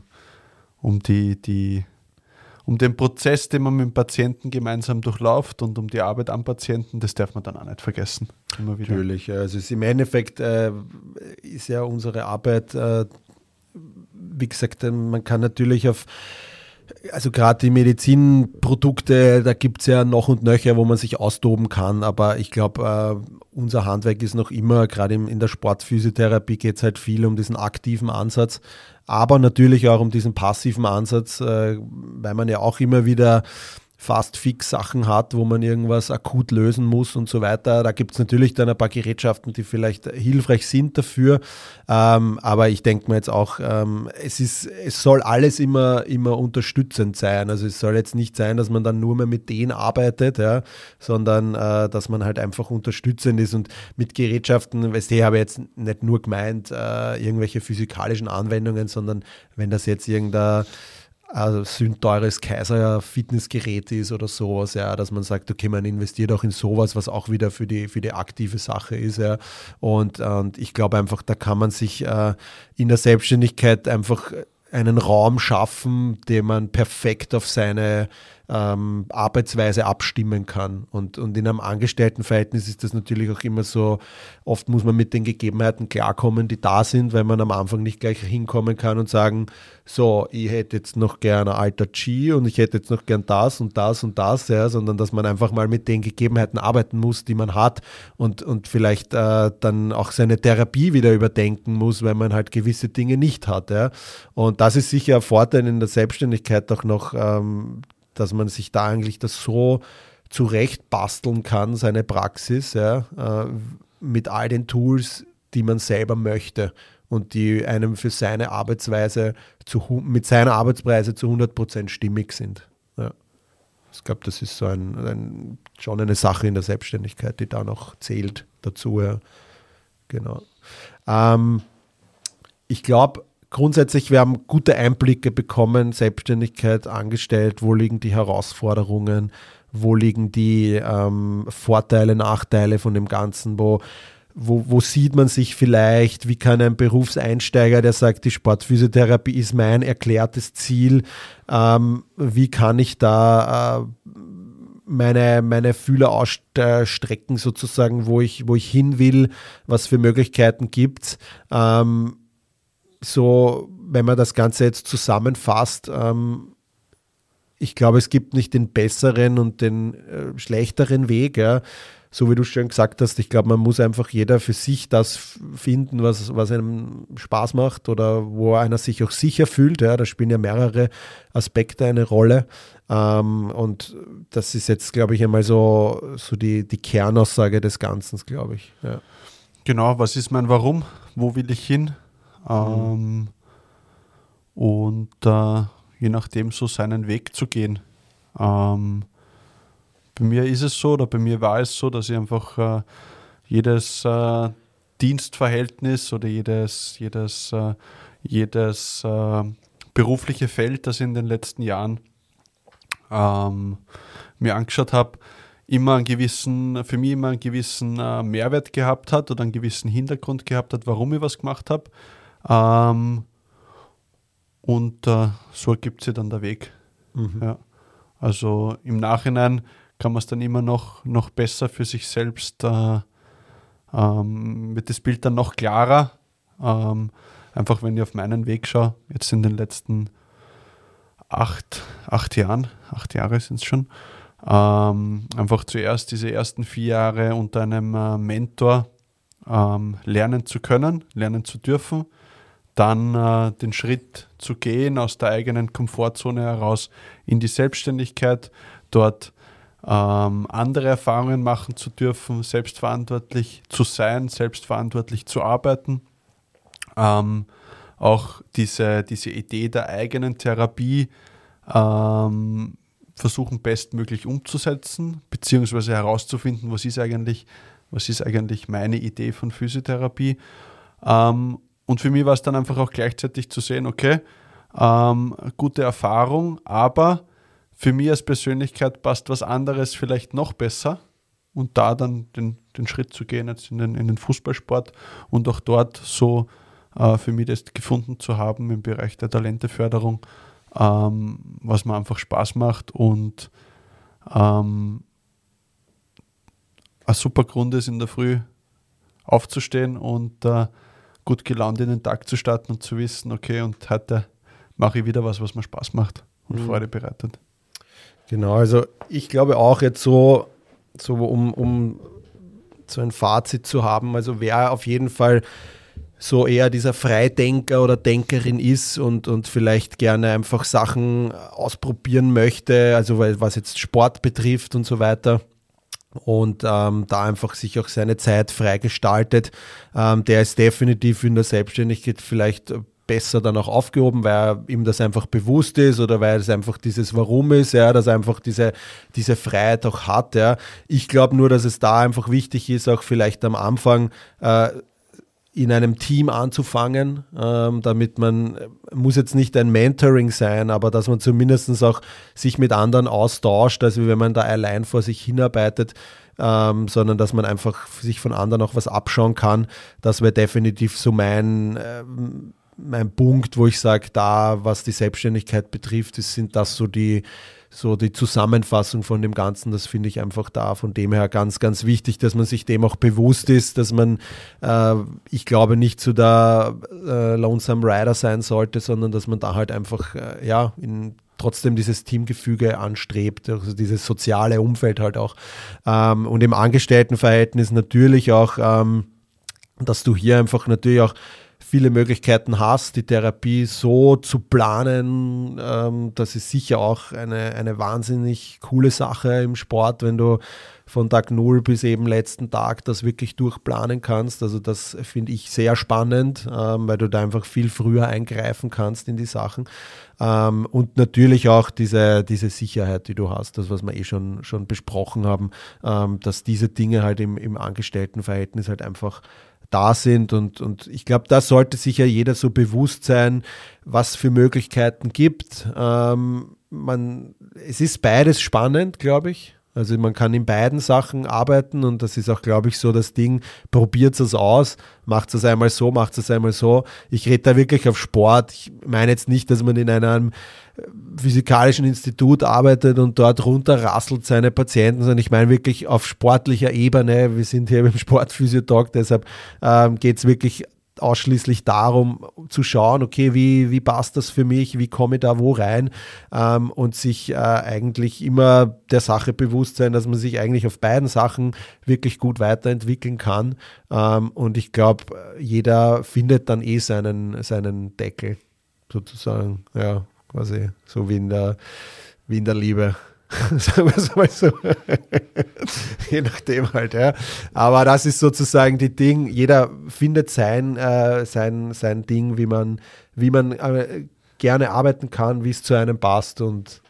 um, die, die, um den Prozess, den man mit dem Patienten gemeinsam durchläuft und um die Arbeit am Patienten. Das darf man dann auch nicht vergessen. Immer wieder. Natürlich. Also im Endeffekt äh, ist ja unsere Arbeit, äh, wie gesagt, man kann natürlich auf also gerade die Medizinprodukte, da gibt es ja noch und nöcher, wo man sich austoben kann. Aber ich glaube, äh, unser Handwerk ist noch immer, gerade in der Sportphysiotherapie geht es halt viel um diesen aktiven Ansatz, aber natürlich auch um diesen passiven Ansatz, äh, weil man ja auch immer wieder Fast-Fix-Sachen hat, wo man irgendwas akut lösen muss und so weiter. Da gibt es natürlich dann ein paar Gerätschaften, die vielleicht hilfreich sind dafür. Ähm, aber ich denke mir jetzt auch, ähm, es, ist, es soll alles immer, immer unterstützend sein. Also es soll jetzt nicht sein, dass man dann nur mehr mit denen arbeitet, ja, sondern äh, dass man halt einfach unterstützend ist. Und mit Gerätschaften, weißt du, ich habe jetzt nicht nur gemeint, äh, irgendwelche physikalischen Anwendungen, sondern wenn das jetzt irgendein also sündteures Kaiser Fitnessgerät ist oder sowas, ja, dass man sagt, okay, man investiert auch in sowas, was auch wieder für die, für die aktive Sache ist, ja. Und, und ich glaube einfach, da kann man sich äh, in der Selbstständigkeit einfach einen Raum schaffen, den man perfekt auf seine ähm, Arbeitsweise abstimmen kann. Und, und in einem Angestelltenverhältnis ist das natürlich auch immer so, oft muss man mit den Gegebenheiten klarkommen, die da sind, weil man am Anfang nicht gleich hinkommen kann und sagen, so, ich hätte jetzt noch gerne alter G und ich hätte jetzt noch gern das und das und das, ja, sondern dass man einfach mal mit den Gegebenheiten arbeiten muss, die man hat und, und vielleicht äh, dann auch seine Therapie wieder überdenken muss, weil man halt gewisse Dinge nicht hat. Ja. Und das ist sicher ein Vorteil in der Selbstständigkeit auch noch, ähm, dass man sich da eigentlich das so zurecht basteln kann, seine Praxis, ja, äh, mit all den Tools, die man selber möchte und die einem für seine Arbeitsweise zu, mit seiner Arbeitsweise zu 100% stimmig sind. Ja. Ich glaube, das ist so ein, ein, schon eine Sache in der Selbstständigkeit, die da noch zählt dazu. Ja. Genau. Ähm, ich glaube, grundsätzlich, wir haben gute Einblicke bekommen, Selbstständigkeit angestellt, wo liegen die Herausforderungen, wo liegen die ähm, Vorteile, Nachteile von dem Ganzen, wo, wo, wo sieht man sich vielleicht, wie kann ein Berufseinsteiger, der sagt, die Sportphysiotherapie ist mein erklärtes Ziel, ähm, wie kann ich da äh, meine, meine Fühler ausstrecken, sozusagen, wo ich, wo ich hin will, was für Möglichkeiten gibt ähm, so, wenn man das Ganze jetzt zusammenfasst, ähm, ich glaube, es gibt nicht den besseren und den äh, schlechteren Weg. Ja. So wie du schon gesagt hast, ich glaube, man muss einfach jeder für sich das finden, was, was einem Spaß macht oder wo einer sich auch sicher fühlt. Ja. Da spielen ja mehrere Aspekte eine Rolle. Ähm, und das ist jetzt, glaube ich, einmal so, so die, die Kernaussage des Ganzen, glaube ich. Ja. Genau, was ist mein Warum? Wo will ich hin? Ähm, und äh, je nachdem so seinen Weg zu gehen. Ähm, bei mir ist es so oder bei mir war es so, dass ich einfach äh, jedes äh, Dienstverhältnis oder jedes, jedes, äh, jedes äh, berufliche Feld, das ich in den letzten Jahren ähm, mir angeschaut habe, immer einen gewissen, für mich immer einen gewissen äh, Mehrwert gehabt hat oder einen gewissen Hintergrund gehabt hat, warum ich was gemacht habe. Ähm, und äh, so ergibt sich dann der Weg. Mhm. Ja. Also im Nachhinein kann man es dann immer noch, noch besser für sich selbst, äh, ähm, wird das Bild dann noch klarer. Ähm, einfach wenn ich auf meinen Weg schaue, jetzt in den letzten acht, acht Jahren, acht Jahre sind es schon, ähm, einfach zuerst diese ersten vier Jahre unter einem äh, Mentor ähm, lernen zu können, lernen zu dürfen, dann äh, den Schritt zu gehen aus der eigenen Komfortzone heraus in die Selbstständigkeit, dort ähm, andere Erfahrungen machen zu dürfen, selbstverantwortlich zu sein, selbstverantwortlich zu arbeiten. Ähm, auch diese, diese Idee der eigenen Therapie ähm, versuchen bestmöglich umzusetzen, beziehungsweise herauszufinden, was ist eigentlich, was ist eigentlich meine Idee von Physiotherapie. Ähm, und für mich war es dann einfach auch gleichzeitig zu sehen, okay, ähm, gute Erfahrung, aber für mich als Persönlichkeit passt was anderes vielleicht noch besser. Und da dann den, den Schritt zu gehen jetzt in den, in den Fußballsport und auch dort so äh, für mich das gefunden zu haben im Bereich der Talenteförderung, ähm, was mir einfach Spaß macht und ähm, ein super Grund ist, in der Früh aufzustehen und äh, gut gelaunt in den Tag zu starten und zu wissen, okay, und heute mache ich wieder was, was mir Spaß macht und mhm. Freude bereitet. Genau, also ich glaube auch jetzt so, so um, um so ein Fazit zu haben, also wer auf jeden Fall so eher dieser Freidenker oder Denkerin ist und, und vielleicht gerne einfach Sachen ausprobieren möchte, also was jetzt Sport betrifft und so weiter und ähm, da einfach sich auch seine Zeit frei gestaltet. Ähm, der ist definitiv in der Selbstständigkeit vielleicht besser dann auch aufgehoben, weil ihm das einfach bewusst ist oder weil es einfach dieses Warum ist, ja, dass er einfach diese, diese Freiheit auch hat. Ja. Ich glaube nur, dass es da einfach wichtig ist, auch vielleicht am Anfang äh, in einem Team anzufangen, ähm, damit man, muss jetzt nicht ein Mentoring sein, aber dass man zumindest auch sich mit anderen austauscht, also wenn man da allein vor sich hinarbeitet, ähm, sondern dass man einfach sich von anderen auch was abschauen kann. Das wäre definitiv so mein, äh, mein Punkt, wo ich sage, da, was die Selbstständigkeit betrifft, sind das so die, so die Zusammenfassung von dem Ganzen, das finde ich einfach da von dem her ganz, ganz wichtig, dass man sich dem auch bewusst ist, dass man, äh, ich glaube, nicht zu der äh, Lonesome Rider sein sollte, sondern dass man da halt einfach, äh, ja, in, trotzdem dieses Teamgefüge anstrebt, also dieses soziale Umfeld halt auch. Ähm, und im Angestelltenverhältnis natürlich auch, ähm, dass du hier einfach natürlich auch viele Möglichkeiten hast, die Therapie so zu planen. Ähm, das ist sicher auch eine, eine wahnsinnig coole Sache im Sport, wenn du von Tag Null bis eben letzten Tag das wirklich durchplanen kannst. Also das finde ich sehr spannend, ähm, weil du da einfach viel früher eingreifen kannst in die Sachen. Ähm, und natürlich auch diese, diese Sicherheit, die du hast, das, was wir eh schon, schon besprochen haben, ähm, dass diese Dinge halt im, im Angestelltenverhältnis halt einfach da sind. Und, und ich glaube, da sollte sich ja jeder so bewusst sein, was für Möglichkeiten gibt. Ähm, man, es ist beides spannend, glaube ich. Also man kann in beiden Sachen arbeiten und das ist auch, glaube ich, so das Ding, probiert es aus, macht es einmal so, macht es einmal so. Ich rede da wirklich auf Sport. Ich meine jetzt nicht, dass man in einem physikalischen Institut arbeitet und dort runterrasselt seine Patienten, sondern ich meine wirklich auf sportlicher Ebene. Wir sind hier im Sportphysiotag, deshalb ähm, geht es wirklich ausschließlich darum zu schauen, okay, wie, wie passt das für mich, wie komme ich da wo rein ähm, und sich äh, eigentlich immer der Sache bewusst sein, dass man sich eigentlich auf beiden Sachen wirklich gut weiterentwickeln kann. Ähm, und ich glaube, jeder findet dann eh seinen, seinen Deckel sozusagen. Ja, quasi so wie in der, wie in der Liebe. Sagen wir es mal so. Je nachdem halt, ja. Aber das ist sozusagen die Ding, jeder findet sein, äh, sein, sein Ding, wie man, wie man äh, gerne arbeiten kann, wie es zu einem passt. Und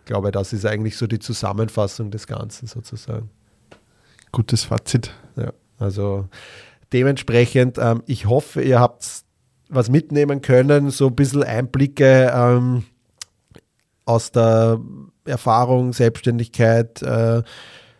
ich glaube, das ist eigentlich so die Zusammenfassung des Ganzen sozusagen. Gutes Fazit. Ja, also dementsprechend, ähm, ich hoffe, ihr habt was mitnehmen können, so ein bisschen Einblicke ähm, aus der Erfahrung, Selbstständigkeit, äh,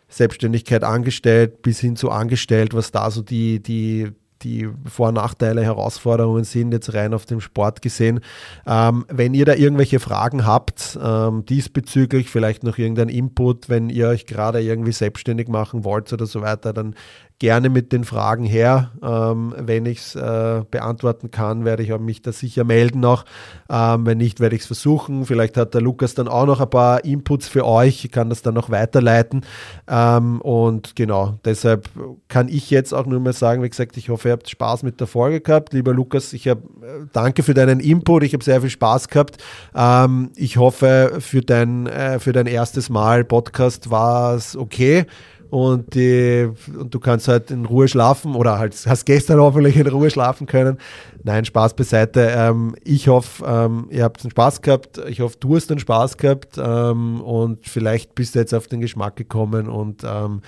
Selbstständigkeit angestellt bis hin zu angestellt, was da so die, die, die Vor- und Nachteile, Herausforderungen sind, jetzt rein auf den Sport gesehen. Ähm, wenn ihr da irgendwelche Fragen habt, ähm, diesbezüglich, vielleicht noch irgendein Input, wenn ihr euch gerade irgendwie selbstständig machen wollt oder so weiter, dann gerne mit den Fragen her. Ähm, wenn ich es äh, beantworten kann, werde ich mich da sicher melden noch. Ähm, wenn nicht, werde ich es versuchen. Vielleicht hat der Lukas dann auch noch ein paar Inputs für euch. Ich kann das dann noch weiterleiten. Ähm, und genau, deshalb kann ich jetzt auch nur mal sagen, wie gesagt, ich hoffe, ihr habt Spaß mit der Folge gehabt. Lieber Lukas, ich habe äh, danke für deinen Input. Ich habe sehr viel Spaß gehabt. Ähm, ich hoffe, für dein, äh, für dein erstes Mal Podcast war es okay und, die, und du kannst halt in Ruhe schlafen oder halt hast gestern hoffentlich in Ruhe schlafen können. Nein, Spaß beiseite. Ähm, ich hoffe, ähm, ihr habt einen Spaß gehabt. Ich hoffe, du hast einen Spaß gehabt ähm, und vielleicht bist du jetzt auf den Geschmack gekommen und ähm,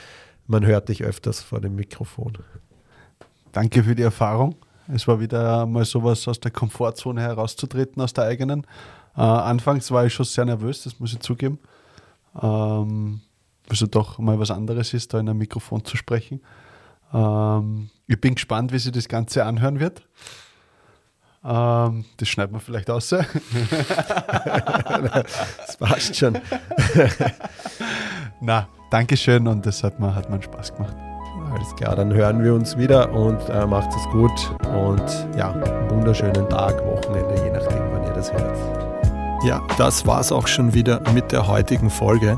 man hört dich öfters vor dem Mikrofon. Danke für die Erfahrung. Es war wieder mal sowas aus der Komfortzone herauszutreten, aus der eigenen. Äh, anfangs war ich schon sehr nervös, das muss ich zugeben. Ähm, also doch mal was anderes ist, da in einem Mikrofon zu sprechen. Ähm, ich bin gespannt, wie sich das Ganze anhören wird. Ähm, das schneidet man vielleicht aus. das passt schon. Na, Dankeschön und das hat mir, hat mir Spaß gemacht. Alles klar, dann hören wir uns wieder und äh, macht es gut und ja, wunderschönen Tag, Wochenende, je nachdem, wann ihr das hört. Ja, das war's auch schon wieder mit der heutigen Folge.